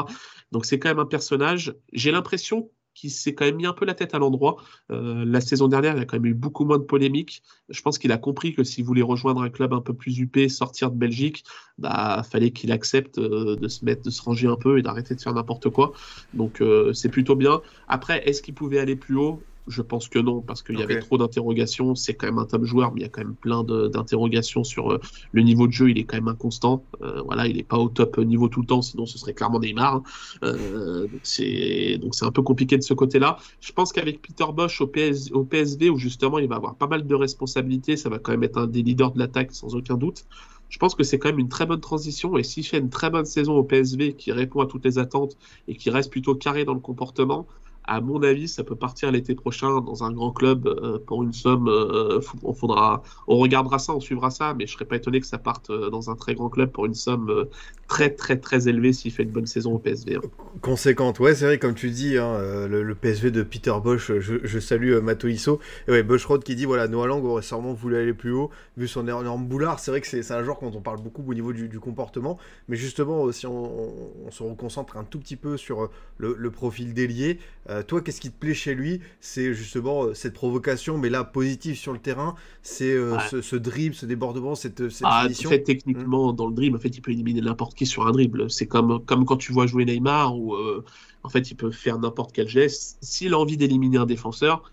G: Donc c'est quand même un personnage. J'ai l'impression qu'il s'est quand même mis un peu la tête à l'endroit. La saison dernière, il a quand même eu beaucoup moins de polémiques. Je pense qu'il a compris que s'il voulait rejoindre un club un peu plus huppé, sortir de Belgique, bah fallait qu'il accepte de se mettre, de se ranger un peu et d'arrêter de faire n'importe quoi. Donc c'est plutôt bien. Après, est-ce qu'il pouvait aller plus haut? Je pense que non, parce qu'il okay. y avait trop d'interrogations. C'est quand même un top joueur, mais il y a quand même plein d'interrogations sur euh, le niveau de jeu. Il est quand même inconstant. Euh, voilà, il n'est pas au top niveau tout le temps, sinon ce serait clairement Neymar. Euh, c'est donc c'est un peu compliqué de ce côté-là. Je pense qu'avec Peter Bosch au, PS, au PSV, où justement il va avoir pas mal de responsabilités, ça va quand même être un des leaders de l'attaque sans aucun doute. Je pense que c'est quand même une très bonne transition. Et s'il fait une très bonne saison au PSV qui répond à toutes les attentes et qui reste plutôt carré dans le comportement, à mon avis, ça peut partir l'été prochain dans un grand club euh, pour une somme. Euh, on, regardera ça, on suivra ça, mais je serais pas étonné que ça parte euh, dans un très grand club pour une somme très très très élevée s'il fait une bonne saison au PSV. Hein.
F: Conséquente, ouais, c'est vrai, comme tu dis, hein, le, PSV de Peter Bosch, je, salue Mato Isso. Et ouais, Bosch Road qui dit voilà, Noah Lang aurait sûrement voulu aller plus haut, vu son énorme boulard. C'est vrai que c'est un joueur dont on parle beaucoup au niveau du, comportement, mais justement, si on, se reconcentre un tout petit peu sur le, profil délié, toi, qu'est-ce qui te plaît chez lui? C'est justement euh, cette provocation, mais là, positive sur le terrain, c'est euh, ouais. ce, ce, dribble, ce débordement, cette, cette
G: ah, finition? En fait, techniquement, mmh. dans le dribble, en fait, il peut éliminer n'importe qui sur un dribble. C'est comme, comme quand tu vois jouer Neymar, où euh, en fait, il peut faire n'importe quel geste. S'il a envie d'éliminer un défenseur,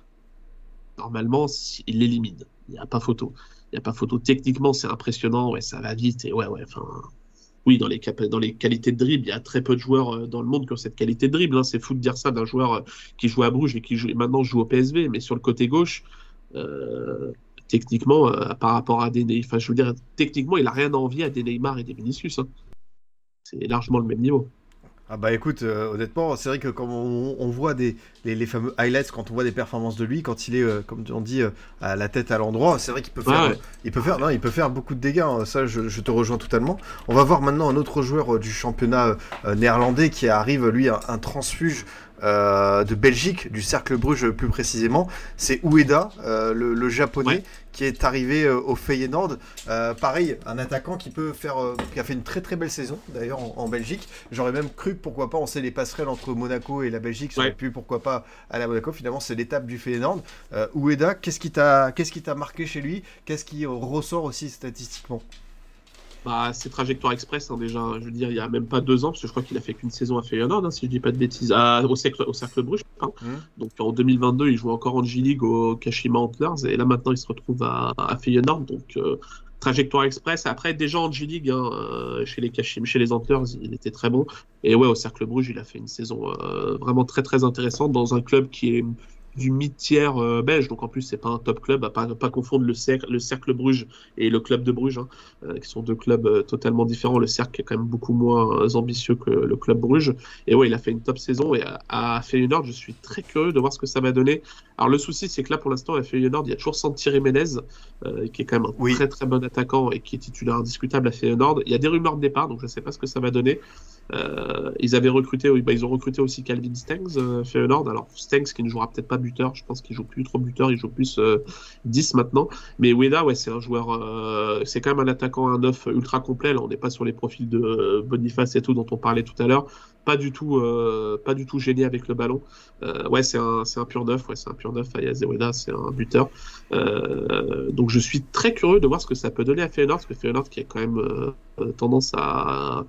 G: normalement, il l'élimine. Il n'y a pas photo. Il n'y a pas photo. Techniquement, c'est impressionnant, ouais, ça va vite, et ouais, ouais, enfin oui, dans les, qualités de dribble, il y a très peu de joueurs dans le monde qui ont cette qualité de dribble. Hein. C'est fou de dire ça d'un joueur qui joue à Bruges et qui joue, maintenant joue au PSV, mais sur le côté gauche, euh, techniquement, euh, par rapport à des Enfin, je veux dire, techniquement, il n'a rien à envier à des Neymar et des Vinicius. Hein. c'est largement le même niveau.
F: Ah bah écoute, euh, honnêtement, c'est vrai que quand on, voit des, les, fameux highlights, quand on voit des performances de lui, quand il est, euh, comme on dit, euh, à la tête à l'endroit, c'est vrai qu'il peut faire, il peut faire, non, il peut faire beaucoup de dégâts. Hein. ça, je, te rejoins totalement. On va voir maintenant un autre joueur du championnat néerlandais qui arrive, lui, un, transfuge. de Belgique, du Cercle Bruges plus précisément, c'est Ueda, le, japonais, qui est arrivé euh, au Feyenoord. Euh, pareil, un attaquant qui peut faire, euh, qui a fait une très très belle saison d'ailleurs en, Belgique. J'aurais même cru pourquoi pas, on sait les passerelles entre Monaco et la Belgique, ça aurait pu pourquoi pas à Monaco. Finalement, c'est l'étape du Feyenoord. Ueda, qu'est-ce qui t'a, qu'est-ce qui t'a marqué chez lui? Qu'est-ce qui ressort aussi statistiquement?
G: Bah, c'est trajectoire express hein, déjà. Je veux dire, il y a même pas deux ans, parce que je crois qu'il a fait qu'une saison à Feyenoord, hein, si je dis pas de bêtises, au cercle, au cercle Bruges. Hein. Mmh. Donc en 2022, il joue encore en G-League au Kashima Antlers, et là maintenant il se retrouve à, à Feyenoord. Donc euh, trajectoire express. Après, déjà en G-League, euh, chez les Kashima, chez les Antlers, il était très bon. Et ouais, au cercle Bruges, il a fait une saison euh, vraiment très très intéressante dans un club qui est du mid-tiers euh, belge. Donc en plus, c'est pas un top club, à pas, pas confondre le cercle, le cercle Bruges et le club de Bruges, hein, euh, qui sont deux clubs euh, totalement différents. Le cercle est quand même beaucoup moins ambitieux que le club Bruges. Et ouais, il a fait une top saison et à, Feyenoord, je suis très curieux de voir ce que ça va donner. Alors le souci, c'est que là, pour l'instant, à Feyenoord, il y a toujours Santi Jiménez, qui est quand même un très très bon attaquant et qui est titulaire indiscutable à Feyenoord. Il y a des rumeurs de départ, donc je ne sais pas ce que ça va donner. ils avaient recruté, bah, ils ont recruté aussi Calvin Stengs, Feyenoord. Alors Stengs qui ne jouera peut-être pas buteur. Je pense qu'il joue plus trop buteur, il joue plus 10 euh, maintenant. Mais Ueda, ouais, c'est un joueur, euh, c'est quand même un attaquant un 9 ultra complet. Là, on n'est pas sur les profils de euh, Boniface et tout dont on parlait tout à l'heure. Pas du tout, pas du tout gêné avec le ballon. ouais, c'est un, un pur neuf. Ouais, c'est un pur. Ayaz c'est un buteur. donc, je suis très curieux de voir ce que ça peut donner à Feyenoord, parce que Feyenoord qui a quand même tendance à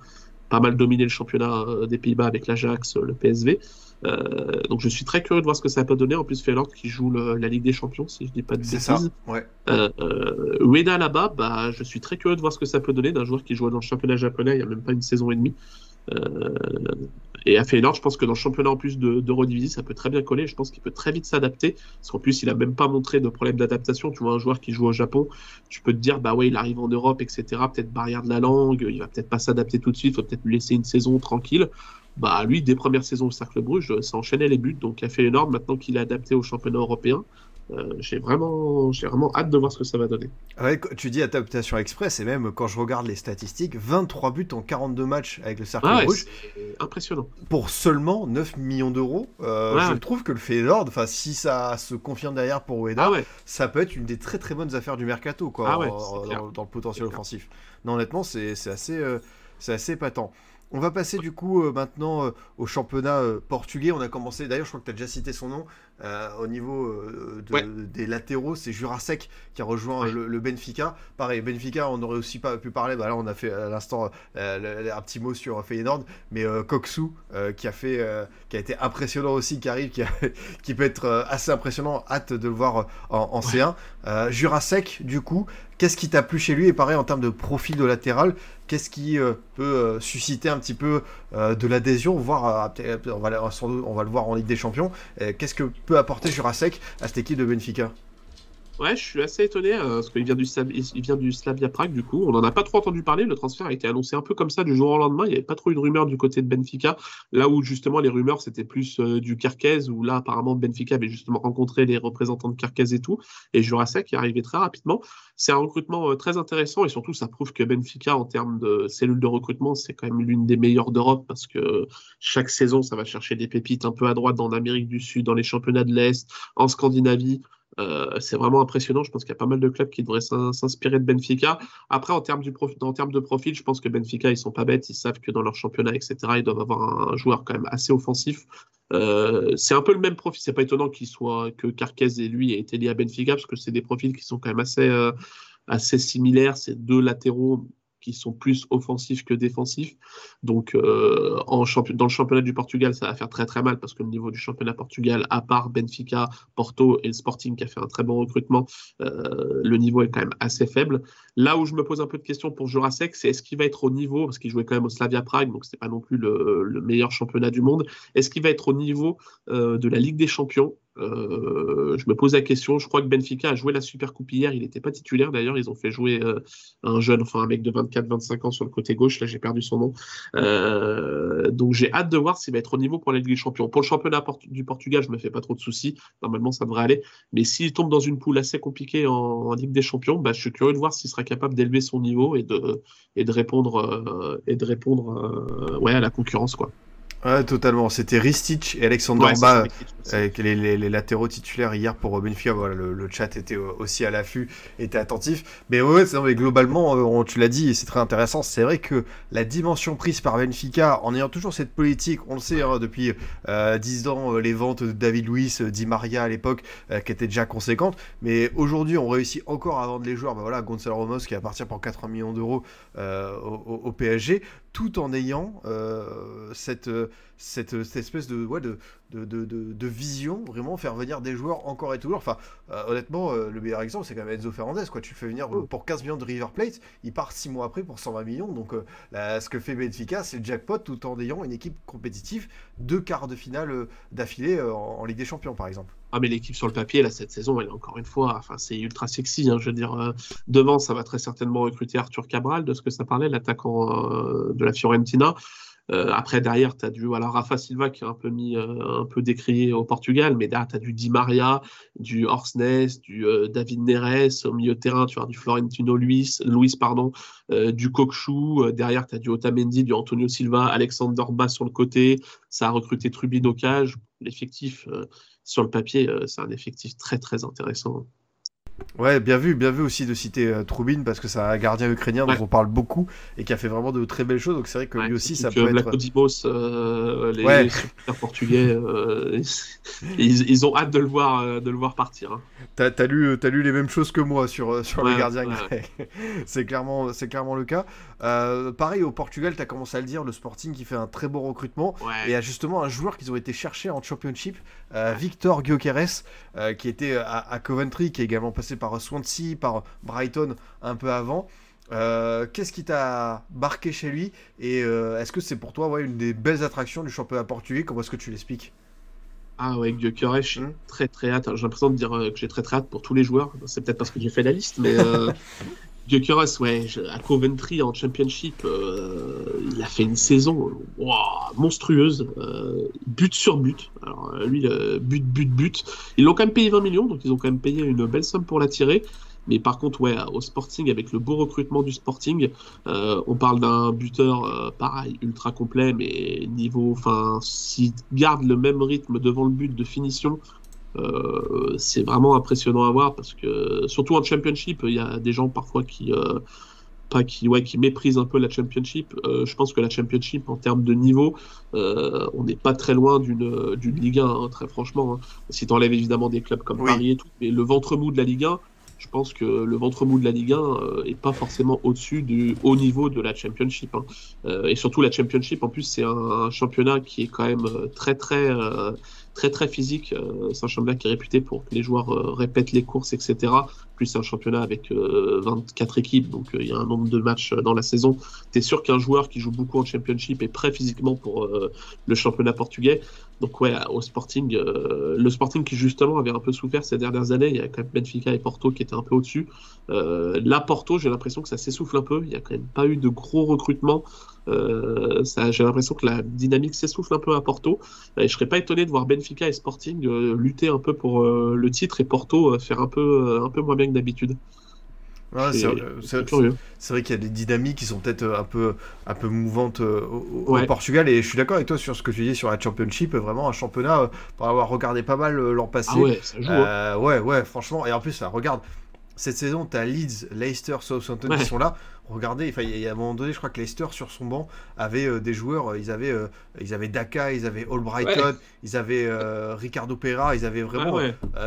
G: pas mal dominer le championnat des Pays-Bas avec l'Ajax, le PSV. Euh, donc je suis très curieux de voir ce que ça peut donner. En plus, Feyenoord qui joue la Ligue des Champions, si je dis pas de bêtises. Ça,
F: ouais.
G: Euh, euh là-bas, bah, je suis très curieux de voir ce que ça peut donner d'un joueur qui joue dans le championnat japonais il n'y a même pas une saison et demie. Et à Feyenoord, je pense que dans le championnat en plus de, de ça peut très bien coller. Je pense qu'il peut très vite s'adapter. Parce qu'en plus, il a même pas montré de problème d'adaptation. Tu vois, un joueur qui joue au Japon, tu peux te dire, bah ouais, il arrive en Europe, etc. Peut-être barrière de la langue, il va peut-être pas s'adapter tout de suite, il faut peut-être lui laisser une saison tranquille bah, lui, des premières saisons au Cercle Bruges, ça enchaînait les buts, donc il a fait énorme. Maintenant qu'il est adapté au championnat européen, euh, j'ai vraiment, j'ai vraiment hâte de voir ce que ça va donner.
F: Ouais, tu dis adaptation express, et même quand je regarde les statistiques, 23 buts en 42 matchs avec le Cercle ah Bruges.
G: Impressionnant.
F: Pour seulement 9 millions d'euros, euh, je trouve que le Feyenoord, enfin, si ça se confirme derrière pour Ueda, ah ça peut être une des très très bonnes affaires du mercato, quoi, ah dans, le potentiel offensif. Non, honnêtement, c'est assez, euh, c'est assez épatant. On va passer du coup euh, maintenant euh, au championnat euh, portugais. On a commencé, d'ailleurs je crois que tu as déjà cité son nom, au niveau des latéraux, c'est Jurasek qui a rejoint le, Benfica. Pareil, Benfica, on aurait aussi pas pu parler, bah là on a fait à l'instant un petit mot sur Feyenoord, mais Koksu qui, a fait, qui a été impressionnant aussi, qui arrive, qui, qui peut être assez impressionnant, hâte de le voir en, en C1. Jurasek du coup, qu'est-ce qui t'a plu chez lui? Et pareil en termes de profil de latéral, qu'est-ce qui euh, peut euh, susciter un petit peu euh, de l'adhésion, voire on va, on va le voir en Ligue des Champions. qu'est-ce que peut apporter Jurasek à cette équipe de Benfica
G: Ouais, je suis assez étonné parce qu'il vient du il Slavia Prague du coup. On n'en a pas trop entendu parler. Le transfert a été annoncé un peu comme ça du jour au lendemain. Il n'y avait pas trop eu de rumeurs du côté de Benfica. Là où justement les rumeurs c'était plus du Kerkez où là apparemment Benfica avait justement rencontré les représentants de Kerkez et tout. Et Jurasek qui arrivé très rapidement. C'est un recrutement euh, très intéressant et surtout ça prouve que Benfica en termes de cellules de recrutement c'est quand même l'une des meilleures d'Europe parce que chaque saison ça va chercher des pépites un peu à droite dans l'Amérique du Sud, dans les championnats de l'Est, en Scandinavie. Euh, c'est vraiment impressionnant. Je pense qu'il y a pas mal de clubs qui devraient s'inspirer de Benfica. Après, en termes, du en termes de profil, je pense que Benfica, ils sont pas bêtes. Ils savent que dans leur championnat, etc., ils doivent avoir un, joueur quand même assez offensif. Euh, c'est un peu le même profil. C'est pas étonnant qu'il soit que Carquez et lui aient été liés à Benfica parce que c'est des profils qui sont quand même assez, euh, assez similaires. C'est deux latéraux qui sont plus offensifs que défensifs. Donc, euh, en dans le championnat du Portugal, ça va faire très très mal parce que le niveau du championnat Portugal, à part Benfica, Porto et le Sporting qui a fait un très bon recrutement, euh, le niveau est quand même assez faible. Là où je me pose un peu de questions pour Jurasek, c'est est-ce qu'il va être au niveau, parce qu'il jouait quand même au Slavia Prague, donc c'est pas non plus le, meilleur championnat du monde, est-ce qu'il va être au niveau euh, de la Ligue des Champions? Je me pose la question. Je crois que Benfica a joué la Super Coupe hier. Il n'était pas titulaire d'ailleurs. Ils ont fait jouer euh, un jeune, enfin un mec de 24-25 ans sur le côté gauche. Là, j'ai perdu son nom. Euh, donc j'ai hâte de voir s'il va être au niveau pour la Ligue des Champions. Pour le championnat du Portugal, je me fais pas trop de soucis. Normalement, ça devrait aller. Mais s'il tombe dans une poule assez compliquée en, Ligue des Champions, bah, je suis curieux de voir s'il sera capable d'élever son niveau et de, répondre, à la concurrence. quoi.
F: Ouais, totalement. C'était Ristich et Alexander Ba, avec les, latéraux titulaires hier pour Benfica. Voilà, le, chat était aussi à l'affût, était attentif. Mais ouais, mais globalement, euh, tu l'as dit, et c'est très intéressant. C'est vrai que la dimension prise par Benfica, en ayant toujours cette politique, on le sait, hein, depuis euh, 10 ans, euh, les ventes de David Luiz, euh, Di Maria à l'époque, qui étaient déjà conséquentes. Mais aujourd'hui, on réussit encore à vendre les joueurs. Ben voilà, Gonzalo Ramos qui va partir pour 80 millions d'euros au, au, PSG tout en ayant euh, cette, cette, espèce de, ouais, de, de, de, de, vision, vraiment faire venir des joueurs encore et toujours. Enfin, euh, honnêtement, euh, le meilleur exemple, c'est quand même Enzo Fernandez. Quoi. Tu le fais venir pour 15 millions de River Plate, il part 6 mois après pour 120 millions. Donc, ce que fait Benfica, c'est le jackpot tout en ayant une équipe compétitive, deux quarts de finale d'affilée en, Ligue des Champions, par exemple.
G: Ah, mais l'équipe sur le papier, là, cette saison, elle est encore une fois, enfin, c'est ultra sexy. Hein, je veux dire, devant, ça va très certainement recruter Arthur Cabral, de ce que ça parlait, l'attaquant de la Fiorentina. Euh, après, derrière, tu as du Rafa Silva qui est un peu mis, euh, un peu décrié au Portugal, mais derrière, tu as du Di Maria, du Horsnes, du euh, David Neres au milieu de terrain, tu as du Florentino Luis, Luis pardon, du Kokchou. derrière, tu as du Otamendi, du Antonio Silva, Alexander Bass sur le côté. Ça a recruté Trubin au cage. L'effectif, sur le papier, c'est un effectif très, très intéressant.
F: Ouais, bien vu, bien vu aussi de citer euh, Troubine parce que c'est un gardien ukrainien dont on parle beaucoup et qui a fait vraiment de très belles choses. Donc c'est vrai que lui aussi, ça peut
G: être. Black euh, les, ouais. portugais, euh, ils, ont hâte de le voir, euh, de le voir partir. Hein.
F: T'as as lu, as lu les mêmes choses que moi sur sur les gardiens grecs. c'est clairement, c'est clairement le cas. pareil au Portugal, t'as commencé à le dire, le Sporting qui fait un très beau recrutement et a justement un joueur qu'ils ont été chercher en Championship, Victor Gyökeres, qui était à, à Coventry, qui est également passé par Swansea, par Brighton un peu avant. Euh, qu'est-ce qui t'a marqué chez lui Et euh, est-ce que c'est pour toi ouais, une des belles attractions du championnat portugais? Comment est-ce que tu l'expliques?
G: Ah ouais, Gyökeres, j'ai hmm. très très hâte. J'ai l'impression de dire euh, que j'ai très très hâte pour tous les joueurs. C'est peut-être parce que j'ai fait la liste, mais Gyökeres, ouais, à Coventry en Championship, il a fait une saison monstrueuse, but sur but. Alors lui, but, but, but. Ils l'ont quand même payé 20 millions, donc ils ont quand même payé une belle somme pour l'attirer. Mais par contre, ouais, au Sporting, avec le beau recrutement du Sporting, euh, on parle d'un buteur euh, pareil, ultra complet, mais niveau, enfin, s'il garde le même rythme devant le but de finition, euh, c'est vraiment impressionnant à voir parce que surtout en Championship, il y a des gens parfois qui pas qui, ouais, qui méprisent un peu la Championship. je pense que la Championship, en termes de niveau, on n'est pas très loin d'une Ligue 1, hein, très franchement. Hein. Si tu enlèves évidemment des clubs comme Paris et tout, mais le ventre mou de la Ligue 1, je pense que le ventre mou de la Ligue 1 euh, est pas forcément au-dessus du haut niveau de la Championship. Hein. Euh, et surtout la Championship, en plus, c'est un, championnat qui est quand même euh, très très très très physique. un championnat qui est réputé pour que les joueurs répètent les courses, etc. Plus un championnat avec 24 équipes, donc il y a un nombre de matchs dans la saison. Tu es sûr qu'un joueur qui joue beaucoup en Championship est prêt physiquement pour le championnat portugais? Donc ouais, au Sporting, euh, le Sporting qui justement avait un peu souffert ces dernières années, il y a quand même Benfica et Porto qui étaient un peu au-dessus. Euh, là, Porto, j'ai l'impression que ça s'essouffle un peu. Il n'y a quand même pas eu de gros recrutements. Euh, j'ai l'impression que la dynamique s'essouffle un peu à Porto. Et je serais pas étonné de voir Benfica et Sporting lutter un peu pour le titre et Porto faire un peu, un peu moins bien d'habitude
F: c'est vrai qu'il y a des dynamiques qui sont peut-être euh, un peu, un peu mouvantes euh, au, Portugal. Et je suis d'accord avec toi sur ce que tu dis sur la Championship. Vraiment un championnat, euh, pour avoir regardé pas mal l'an passé. Ah
G: ouais, ça joue, hein.
F: ouais, ouais, franchement. Et en plus, ça, regarde, cette saison, tu as Leeds, Leicester, Southampton qui sont là. Regardez, il y a un moment donné, je crois que Leicester sur son banc avait euh, des joueurs, euh, ils avaient, euh, ils avaient Daka, ils avaient Albrighton, ils avaient Ricardo Pereira, ils avaient vraiment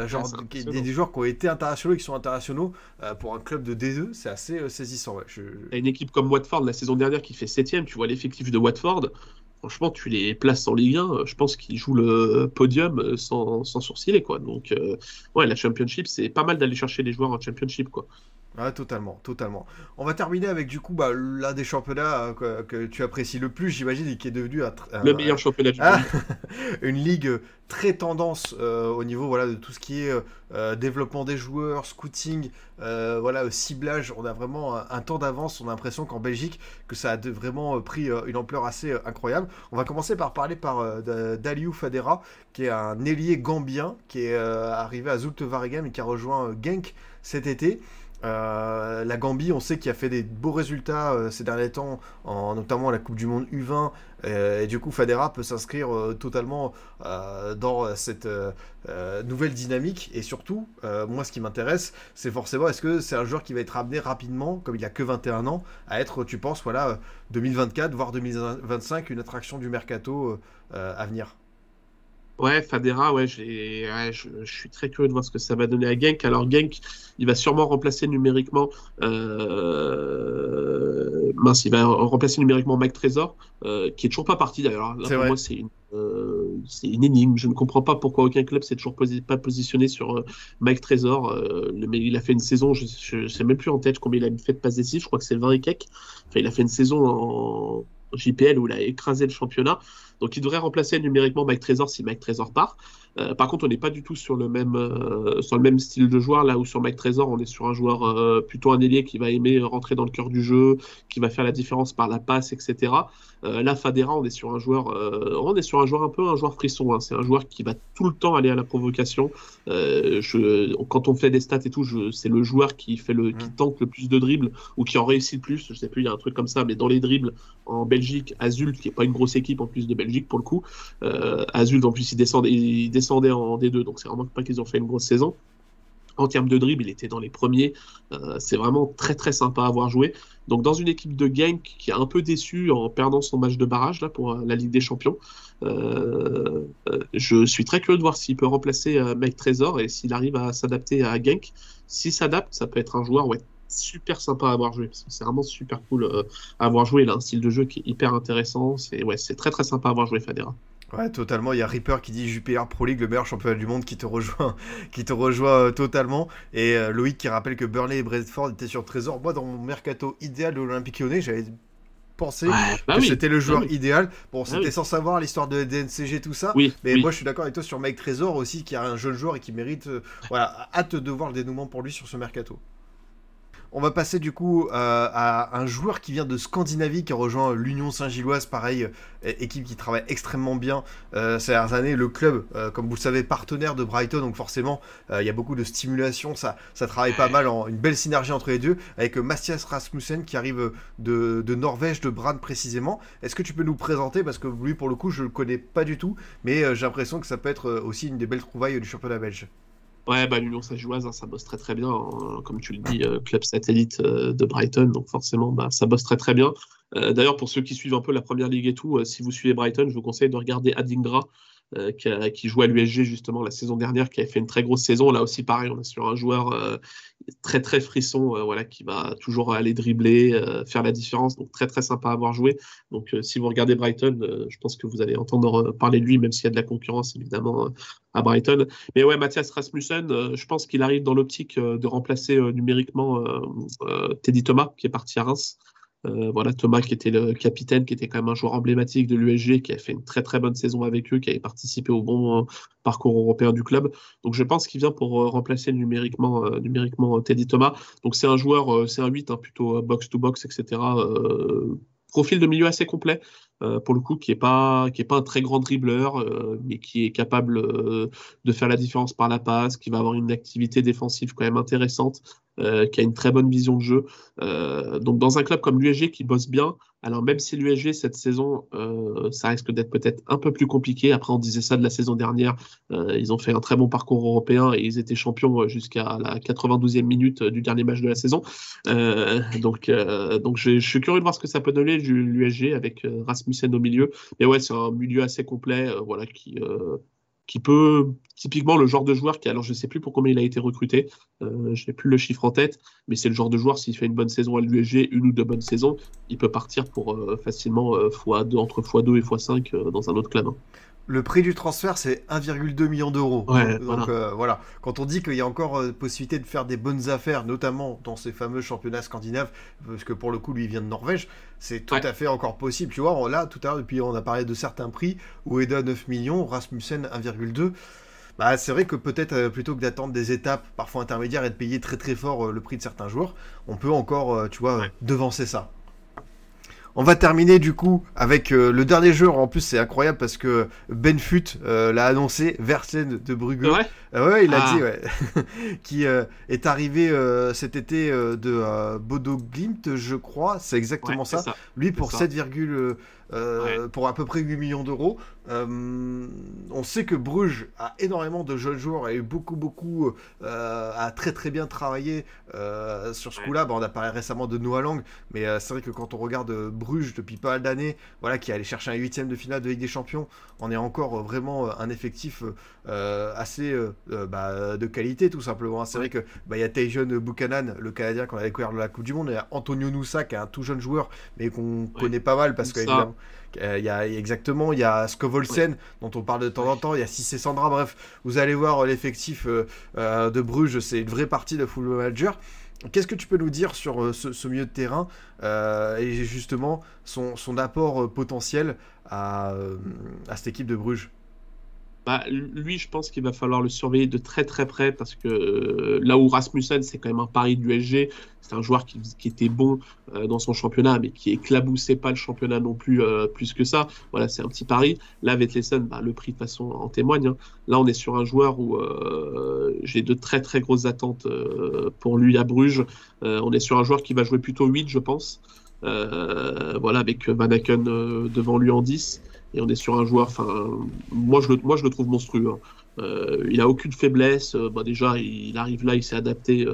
F: genre des, joueurs qui ont été internationaux et qui sont internationaux pour un club de D2, c'est assez saisissant.
G: Une équipe comme Watford la saison dernière qui fait 7 tu vois l'effectif de Watford, franchement, tu les places en Ligue 1, je pense qu'ils jouent le podium sans, sans sourciller, quoi. Donc, ouais, la Championship, c'est pas mal d'aller chercher les joueurs en Championship, quoi.
F: Ah, totalement, totalement. On va terminer avec du coup bah, l'un des championnats euh, que, tu apprécies le plus, j'imagine, et qui est devenu un,
G: le meilleur championnat du
F: ah, monde. une ligue très tendance euh, au niveau voilà de tout ce qui est euh, développement des joueurs, scouting, voilà ciblage. On a vraiment un, temps d'avance. On a l'impression qu'en Belgique que ça a vraiment pris une ampleur assez incroyable. On va commencer par parler par Daliou Fadera, qui est un ailier gambien qui est arrivé à Zulte Waregem et qui a rejoint Genk cet été. Euh, la Gambie, on sait qu'il a fait des beaux résultats euh, ces derniers temps, en, notamment la Coupe du Monde U20. Euh, et du coup, Fadera peut s'inscrire totalement dans cette nouvelle dynamique. Et surtout, moi, ce qui m'intéresse, c'est forcément est-ce que c'est un joueur qui va être amené rapidement, comme il a que 21 ans, à être, tu penses, voilà, 2024, voire 2025, une attraction du mercato à venir?
G: Ouais, Fadera, ouais, je, suis très curieux de voir ce que ça va donner à Genk. Alors Genk, il va sûrement remplacer numériquement, euh... mince, il va remplacer numériquement Mike Trésor, euh, qui est toujours pas parti d'ailleurs. Là, pour moi, c'est une, euh, c'est une énigme. Je ne comprends pas pourquoi aucun club s'est toujours pas positionné sur Mike Trésor. mais il a fait une saison, je, ne sais même plus en tête combien il a fait de passes décisives. Je crois que c'est 20 et quelques. Enfin, il a fait une saison en JPL où il a écrasé le championnat. Donc il devrait remplacer numériquement Mike Trésor si Mike Trésor part. Euh, par contre, on n'est pas du tout sur le même euh, sur le même style de joueur là où sur Mike Trésor, on est sur un joueur euh, plutôt un ailier qui va aimer rentrer dans le cœur du jeu, qui va faire la différence par la passe, etc. là, Fadera, on est sur un joueur, on est sur un joueur un peu un joueur frisson. Hein. C'est un joueur qui va tout le temps aller à la provocation. Je, quand on fait des stats et tout, c'est le joueur qui fait le, qui mmh. tente le plus de dribbles ou qui en réussit le plus. Je sais plus, il y a un truc comme ça, mais dans les dribbles en Belgique, Azul, qui est pas une grosse équipe en plus de Belgique pour le coup, Azul en plus il descend, il descendait en D2, donc c'est vraiment pas qu'ils ont fait une grosse saison. En termes de dribble, il était dans les premiers. Euh, c'est vraiment très très sympa à avoir joué. Donc dans une équipe de Genk qui a un peu déçu en perdant son match de barrage là pour euh, la Ligue des Champions, euh, je suis très curieux de voir s'il peut remplacer Mike Trésor et s'il arrive à s'adapter à Genk. S'il s'adapte, ça peut être un joueur ouais, super sympa à avoir joué. C'est vraiment super cool à avoir joué. Il a un style de jeu qui est hyper intéressant. C'est ouais, c'est très très sympa à avoir joué Fadera.
F: Ouais, totalement. Il y a Reaper qui dit JPR Pro League, le meilleur championnat du monde, qui te rejoint, qui te rejoint euh, totalement. Et euh, Loïc qui rappelle que Burnley et Bradford étaient sur Trésor. Moi, dans mon mercato idéal de l'Olympique Lyonnais, j'avais pensé bah que c'était le bah joueur idéal. Bon, bah c'était sans savoir l'histoire de DNCG, tout ça.
G: Oui,
F: mais moi, je suis d'accord avec toi sur Mike Trésor aussi, qui a un jeune joueur et qui mérite. Euh, voilà, hâte de voir le dénouement pour lui sur ce mercato. On va passer du coup euh, à un joueur qui vient de Scandinavie, qui a rejoint l'Union Saint-Gilloise, pareil, euh, équipe qui travaille extrêmement bien euh, ces dernières années. Le club, comme vous le savez, partenaire de Brighton, donc forcément, il y a beaucoup de stimulation, ça, travaille pas mal, une belle synergie entre les deux, avec Mathias Rasmussen qui arrive de, de Norvège, de Brann précisément. Est-ce que tu peux nous présenter, parce que lui, pour le coup, je le connais pas du tout, mais j'ai l'impression que ça peut être aussi une des belles trouvailles du championnat belge.
G: Ouais, bah, l'Union Saint-Gilloise, hein, ça bosse très très bien. Hein. comme tu le dis, euh, club satellite euh, de Brighton, donc forcément, bah, ça bosse très très bien. Euh, d'ailleurs, pour ceux qui suivent un peu la première ligue et tout, si vous suivez Brighton, je vous conseille de regarder Adingra, qui, a, jouait à l'USG justement la saison dernière, qui avait fait une très grosse saison. Là aussi, pareil, on est sur un joueur très très frisson, voilà, qui va toujours aller dribbler, faire la différence. Donc très très sympa à avoir joué. Donc si vous regardez Brighton, je pense que vous allez entendre parler de lui, même s'il y a de la concurrence évidemment à Brighton. Mais ouais, Mathias Rasmussen, je pense qu'il arrive dans l'optique de remplacer numériquement Teddy Thomas, qui est parti à Reims. Euh, voilà, Thomas qui était le capitaine, qui était quand même un joueur emblématique de l'USG, qui a fait une très très bonne saison avec eux, qui avait participé au bon euh, parcours européen du club. Donc je pense qu'il vient pour euh, remplacer numériquement, numériquement Teddy Thomas. Donc c'est un joueur, c'est un 8, hein, plutôt box-to-box, etc. profil de milieu assez complet. Euh, pour le coup, qui n'est pas, qui est pas un très grand dribbleur, euh, mais qui est capable euh, de faire la différence par la passe, qui va avoir une activité défensive quand même intéressante, qui a une très bonne vision de jeu. donc dans un club comme l'USG qui bosse bien, alors même si l'USG cette saison, ça risque d'être peut-être un peu plus compliqué. Après, on disait ça de la saison dernière. ils ont fait un très bon parcours européen et ils étaient champions jusqu'à la 92e minute du dernier match de la saison. donc, donc je, je, suis curieux de voir ce que ça peut donner l'USG avec Rasmus scène au milieu. Mais ouais, c'est un milieu assez complet, euh, voilà, qui, euh, qui peut, typiquement le genre de joueur qui, alors je sais plus pour combien il a été recruté, euh, je n'ai plus le chiffre en tête, mais c'est le genre de joueur, s'il fait une bonne saison à l'USG, une ou deux bonnes saisons, il peut partir pour facilement fois 2 entre x2 et x5 dans un autre club. Hein.
F: Le prix du transfert, c'est 1,2 million d'euros.
G: Ouais,
F: Donc
G: voilà.
F: euh, voilà. Quand on dit qu'il y a encore euh, possibilité de faire des bonnes affaires, notamment dans ces fameux championnats scandinaves, parce que pour le coup, lui, il vient de Norvège, c'est tout
G: Ouais.
F: à fait encore possible. Tu vois, on- là, tout à l'heure, depuis, on a parlé de certains prix. Ueda 9 millions, Rasmussen 1,2. Bah, c'est vrai que peut-être euh, plutôt que d'attendre des étapes parfois intermédiaires et de payer très très fort le prix de certains joueurs, on peut encore, tu vois,
G: Ouais.
F: devancer ça. On va terminer du coup avec euh, le dernier jeu. En plus, c'est incroyable parce que Benfut euh, l'a annoncé, Versen de Brugge. Euh, ouais. Ouais, il l'a dit, ouais. qui euh, est arrivé cet été de Bodo Glimt, je crois. C'est exactement ça.
G: ça.
F: Lui pour 7,1 euh, euh, pour à peu près 8 millions d'euros. Euh, on sait que Bruges a énormément de jeunes joueurs, a eu beaucoup, beaucoup, euh, a très très bien travaillé euh, sur ce coup-là. Bon, on a parlé récemment de Noah Lang, mais euh, c'est vrai que quand on regarde euh, Bruges depuis pas mal d'années, voilà, qui est allé chercher un huitième de finale de Ligue des Champions, on est encore euh, vraiment euh, un effectif euh, assez euh, euh, bah, de qualité tout simplement. C'est vrai que bah, il y a Tajon Buchanan, le Canadien qu'on a découvert de la Coupe du Monde, et Antonio Nusa qui est un tout jeune joueur, mais qu'on connaît pas mal parce que Euh, il y a exactement, il y a Scovolsen dont on parle de temps en temps, il y a Cissé Sandra, bref, vous allez voir euh, l'effectif euh, de Bruges, c'est une vraie partie de Football Manager. Qu'est-ce que tu peux nous dire sur ce, ce milieu de terrain euh, et justement son, son apport potentiel à, à cette équipe de Bruges?
G: Bah, lui, je pense qu'il va falloir le surveiller de très très près parce que euh, là où Rasmussen, c'est quand même un pari du SG, c'est un joueur qui, était bon euh, dans son championnat, mais qui éclaboussait pas le championnat non plus euh, plus que ça. Voilà, c'est un petit pari. Là, Vetlesen, bah, le prix de façon en témoigne. hein. Là, on est sur un joueur où j'ai de très très grosses attentes pour lui à Bruges. On est sur un joueur qui va jouer plutôt 8, je pense. Euh, voilà, avec Van Aken euh, devant lui en 10. Et on est sur un joueur, enfin, moi je le, moi je le trouve monstrueux. hein. Euh, il a aucune faiblesse. Bah, déjà, il, arrive là, il s'est adapté.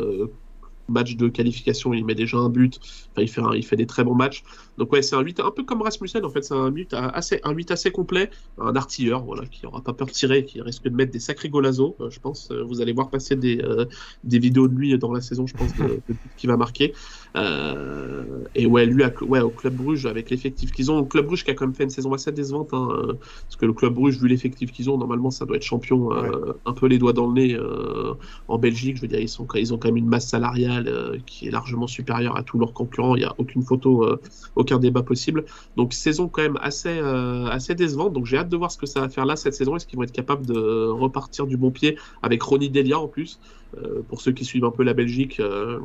G: match de qualification, il met déjà un but. Enfin, il fait, un- il fait des très bons matchs. Donc ouais, c'est un 8 un peu comme Rasmussen en fait, c'est un 8 assez, un 8 assez complet, un artilleur, voilà, qui aura pas peur de tirer, qui risque de mettre des sacrés golazo. euh, je pense. Euh, vous allez voir passer des, euh, des vidéos de lui dans la saison, je pense, de, de qu'il va marquer. Euh, et ouais, lui, à- ouais, au Club Bruges, avec l'effectif qu'ils ont, le Club Bruges qui a quand même fait une saison assez décevante, hein, euh, parce que le Club Bruges, vu l'effectif qu'ils ont, normalement, ça doit être champion, euh, un peu les doigts dans le nez euh, en Belgique. Je veux dire, ils, sont, ils ont quand même une masse salariale euh, qui est largement supérieure à tous leurs concurrents. Il n'y a aucune photo, euh, aucun débat possible. Donc, saison quand même assez, euh, assez décevante. Donc, j'ai hâte de voir ce que ça va faire là cette saison. Est-ce qu'ils vont être capables de repartir du bon pied avec Ronny Delia en plus? Euh, Pour ceux qui suivent un peu la Belgique, euh,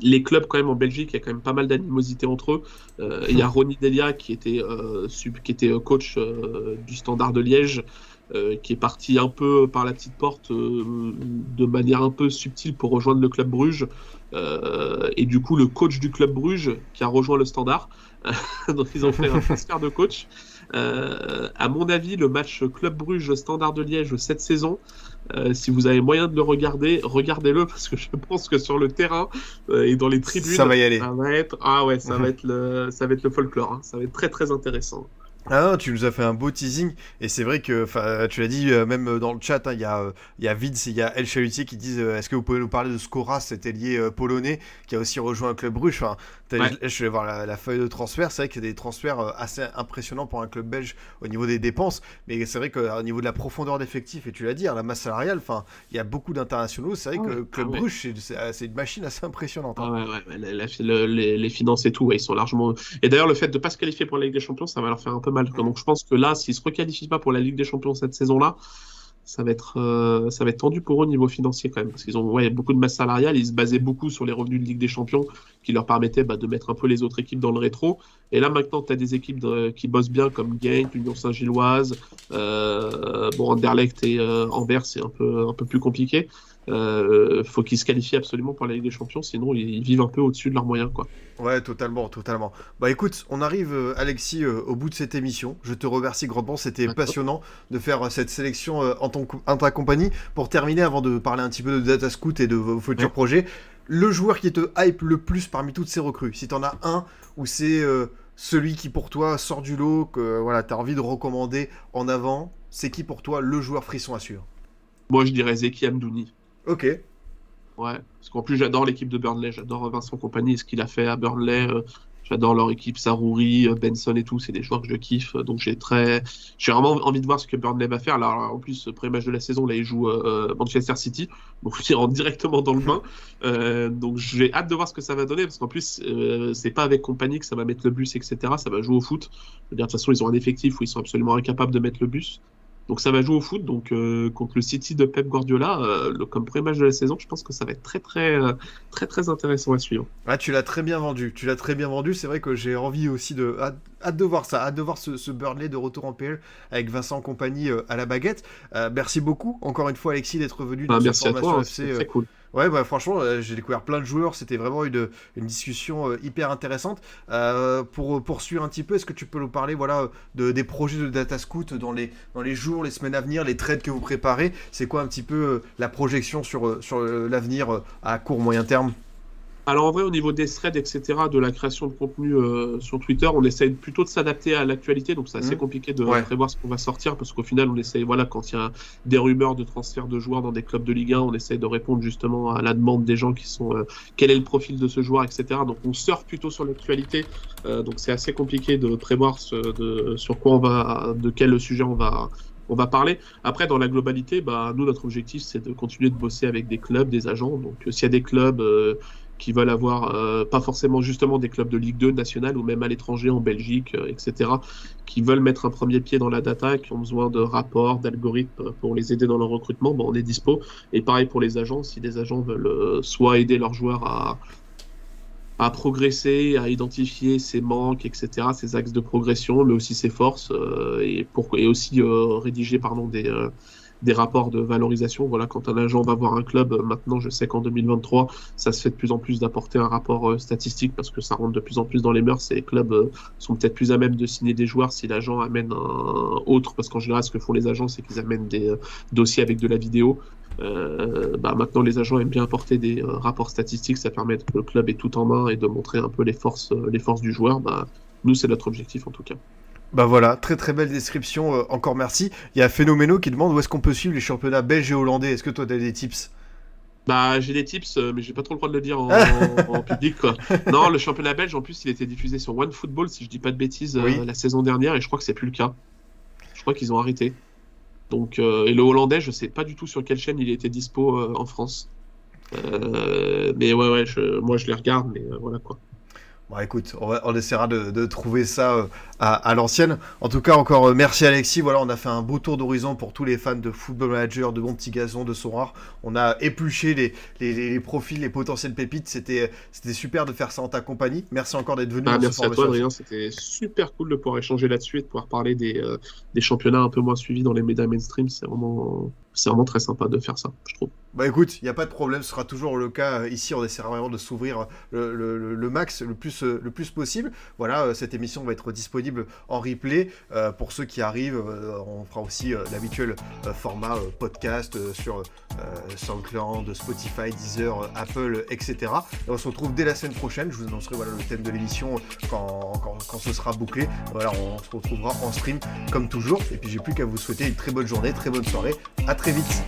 G: les clubs quand même en Belgique, il y a quand même pas mal d'animosité entre eux. Il y a Ronny Delia qui était, sub- qui était coach du Standard de Liège, euh, qui est parti un peu par la petite porte euh, de manière un peu subtile pour rejoindre le club Bruges. Euh, et du coup, le coach du club Bruges qui a rejoint le Standard. Donc ils ont fait un transfert de coach. Euh, à mon avis, le match Club Bruges Standard de Liège cette saison, euh, si vous avez moyen de le regarder, regardez-le parce que je pense que sur le terrain euh, et dans les tribunes,
F: Ça va y aller.
G: ça va être ah ouais, ça va être le ça va être le folklore. hein. Ça va être très très intéressant.
F: Ah non, tu nous as fait un beau teasing et c'est vrai que, enfin, tu l'as dit euh, même dans le chat, hein, il y a, euh, il y a Vids et il y a El Chalutier qui disent, euh, est-ce que vous pouvez nous parler de Skora, cet ailier euh, polonais qui a aussi rejoint un club. Enfin,
G: Ouais.
F: je, je vais voir la, la feuille de transfert, c'est vrai qu'il y a des transferts euh, assez impressionnants pour un club belge au niveau des dépenses, mais c'est vrai qu'au niveau de la profondeur d'effectif et tu l'as dit, hein, la masse salariale, enfin, il y a beaucoup d'internationaux. C'est vrai
G: Ah
F: que
G: ouais.
F: club
G: Ah ouais.
F: C'est- une machine assez impressionnante. hein.
G: Ah ouais, ouais, ouais, la- la- le- les, les finances et tout, ouais, ils sont largement. Et d'ailleurs, le fait de pas se qualifier pour la Ligue des Champions, ça va leur faire un peu mal. Donc, je pense que là, s'ils se requalifient pas pour la Ligue des Champions cette saison-là, ça va être, euh, ça va être tendu pour eux au niveau financier quand même, parce qu'ils ont ouais, beaucoup de masse salariale. Ils se basaient beaucoup sur les revenus de Ligue des Champions, qui leur permettaient bah, de mettre un peu les autres équipes dans le rétro. Et là, maintenant, tu as des équipes de- qui bossent bien, comme Genk, l'Union Saint-Gilloise, euh, bon, Anderlecht et euh, Anvers, c'est un peu, un peu plus compliqué. Euh, faut qu'ils se qualifient absolument pour la Ligue des Champions, sinon ils, vivent un peu au-dessus de leurs moyens, quoi.
F: Ouais, totalement, totalement. Bah écoute, on arrive, euh, Alexis, euh, au bout de cette émission. Je te remercie grandement, c'était passionnant de faire euh, cette sélection en, ton, en ta compagnie. Pour terminer, avant de parler un petit peu de Data Scout et de vos futurs
G: Ouais.
F: projets, le joueur qui te hype le plus parmi toutes ces recrues, si t'en as un ou c'est euh, celui qui pour toi sort du lot, que voilà, t'as envie de recommander en avant, c'est qui pour toi le joueur frisson assure
G: Moi, je dirais Zeki Amdouni.
F: Ok,
G: Ouais, parce qu'en plus, j'adore l'équipe de Burnley, j'adore Vincent Compagnie, ce qu'il a fait à Burnley. euh, J'adore leur équipe, Sarouri, Benson et tout, c'est des joueurs que je kiffe. Donc j'ai très, j'ai vraiment envie de voir ce que Burnley va faire. Là, en plus, premier match de la saison, là, ils jouent Manchester City, donc ils rentrent directement dans le bain. donc j'ai hâte de voir ce que ça va donner, parce qu'en plus, c'est pas avec compagnie que ça va mettre le bus, etc. Ça va jouer au foot. De toute façon, ils ont un effectif où ils sont absolument incapables de mettre le bus. Donc ça va jouer au foot. Donc euh, contre le City de Pep Guardiola, euh, le, comme premier match de la saison, je pense que ça va être très très euh, très très intéressant à suivre.
F: Ah, tu l'as très bien vendu. Tu l'as très bien vendu. C'est vrai que j'ai envie aussi de hâte, de voir ça, hâte de voir ce, ce, Burnley de retour en PL avec Vincent compagnie à la baguette. merci beaucoup encore une fois Alexis d'être venu.
G: Dans ah, merci à toi. Hein, c'est cool.
F: Ouais, bah, franchement, euh, j'ai découvert plein de joueurs. C'était vraiment une, discussion euh, hyper intéressante. Euh, pour poursuivre un petit peu, est-ce que tu peux nous parler voilà, de, des projets de Data Scout dans les, dans les jours, les semaines à venir, les trades que vous préparez? C'est quoi un petit peu la projection sur, sur l'avenir à court, moyen terme?
G: Alors en vrai, au niveau des threads, etc., de la création de contenu euh, sur Twitter, on essaye plutôt de s'adapter à l'actualité, donc c'est assez mmh. compliqué de prévoir ce qu'on va sortir, parce qu'au final, on essaye, voilà, quand il y a des rumeurs de transfert de joueurs dans des clubs de Ligue 1, on essaye de répondre justement à la demande des gens qui sont, euh, quel est le profil de ce joueur, etc. Donc on surfe plutôt sur l'actualité, euh, donc c'est assez compliqué de prévoir ce, de, sur quoi on va, de quel sujet on va, on va parler. Après, dans la globalité, bah, nous, notre objectif, c'est de continuer de bosser avec des clubs, des agents. Donc, s'il y a des clubs qui veulent avoir euh, pas forcément justement des clubs de Ligue 2 nationale ou même à l'étranger en Belgique, euh, etc., qui veulent mettre un premier pied dans la data, qui ont besoin de rapports, d'algorithmes pour les aider dans leur recrutement, bon, on est dispo. Et pareil pour les agents, si des agents veulent euh, soit aider leurs joueurs à, à progresser, à identifier ses manques, etc., ses axes de progression, mais aussi ses forces, et, pour, et aussi rédiger pardon, des des rapports de valorisation. Voilà, quand un agent va voir un club, euh, maintenant je sais qu'en 2023, ça se fait de plus en plus d'apporter un rapport euh, statistique parce que ça rentre de plus en plus dans les mœurs et les clubs euh, sont peut-être plus à même de signer des joueurs si l'agent amène un autre, parce qu'en général ce que font les agents c'est qu'ils amènent des dossiers avec de la vidéo. bah maintenant les agents aiment bien apporter des rapports statistiques, ça permet que le club est tout en main et de montrer un peu les forces, les forces du joueur. Bah, nous c'est notre objectif en tout cas.
F: Bah voilà, très très belle description, euh, encore merci. Il y a Phénoméno qui demande où est-ce qu'on peut suivre les championnats belges et hollandais. Est-ce que toi tu as des tips?
G: Bah, j'ai des tips, euh, mais j'ai pas trop le droit de le dire en, public, quoi. Non, le championnat belge, en plus, il était diffusé sur One Football, si je dis pas de bêtises, euh, la saison dernière, et je crois que c'est plus le cas. Je crois qu'ils ont arrêté. Donc, et le hollandais, je sais pas du tout sur quelle chaîne il était dispo en France. mais ouais, ouais, moi je les regarde, mais voilà quoi.
F: Bon, écoute, on, essaiera de, trouver ça euh, à, l'ancienne. En tout cas, encore euh, merci Alexis. Voilà, on a fait un beau tour d'horizon pour tous les fans de Football Manager, de Bon Petit Gazon, de Sonrar. On a épluché les, les, profils, les potentiels pépites. C'était super de faire ça en ta compagnie. Merci encore d'être venu.
G: Ah, merci à toi, Adrien. C'était super cool de pouvoir échanger là-dessus et de pouvoir parler des, euh, des championnats un peu moins suivis dans les médias mainstream. C'est vraiment, c'est vraiment très sympa de faire ça, je trouve.
F: Bah écoute, il n'y a pas de problème, ce sera toujours le cas euh, ici. On essaiera vraiment de s'ouvrir le, le, max le plus, euh, possible. Voilà, euh, cette émission va être disponible en replay. pour ceux qui arrivent, on fera aussi l'habituel format podcast sur SoundCloud, Spotify, Deezer, Apple, etc. Et on se retrouve dès la semaine prochaine. Je vous annoncerai voilà, le thème de l'émission quand, quand, quand, ce sera bouclé. Voilà, on se retrouvera en stream comme toujours. Et puis j'ai plus qu'à vous souhaiter une très bonne journée, très bonne soirée. À très vite.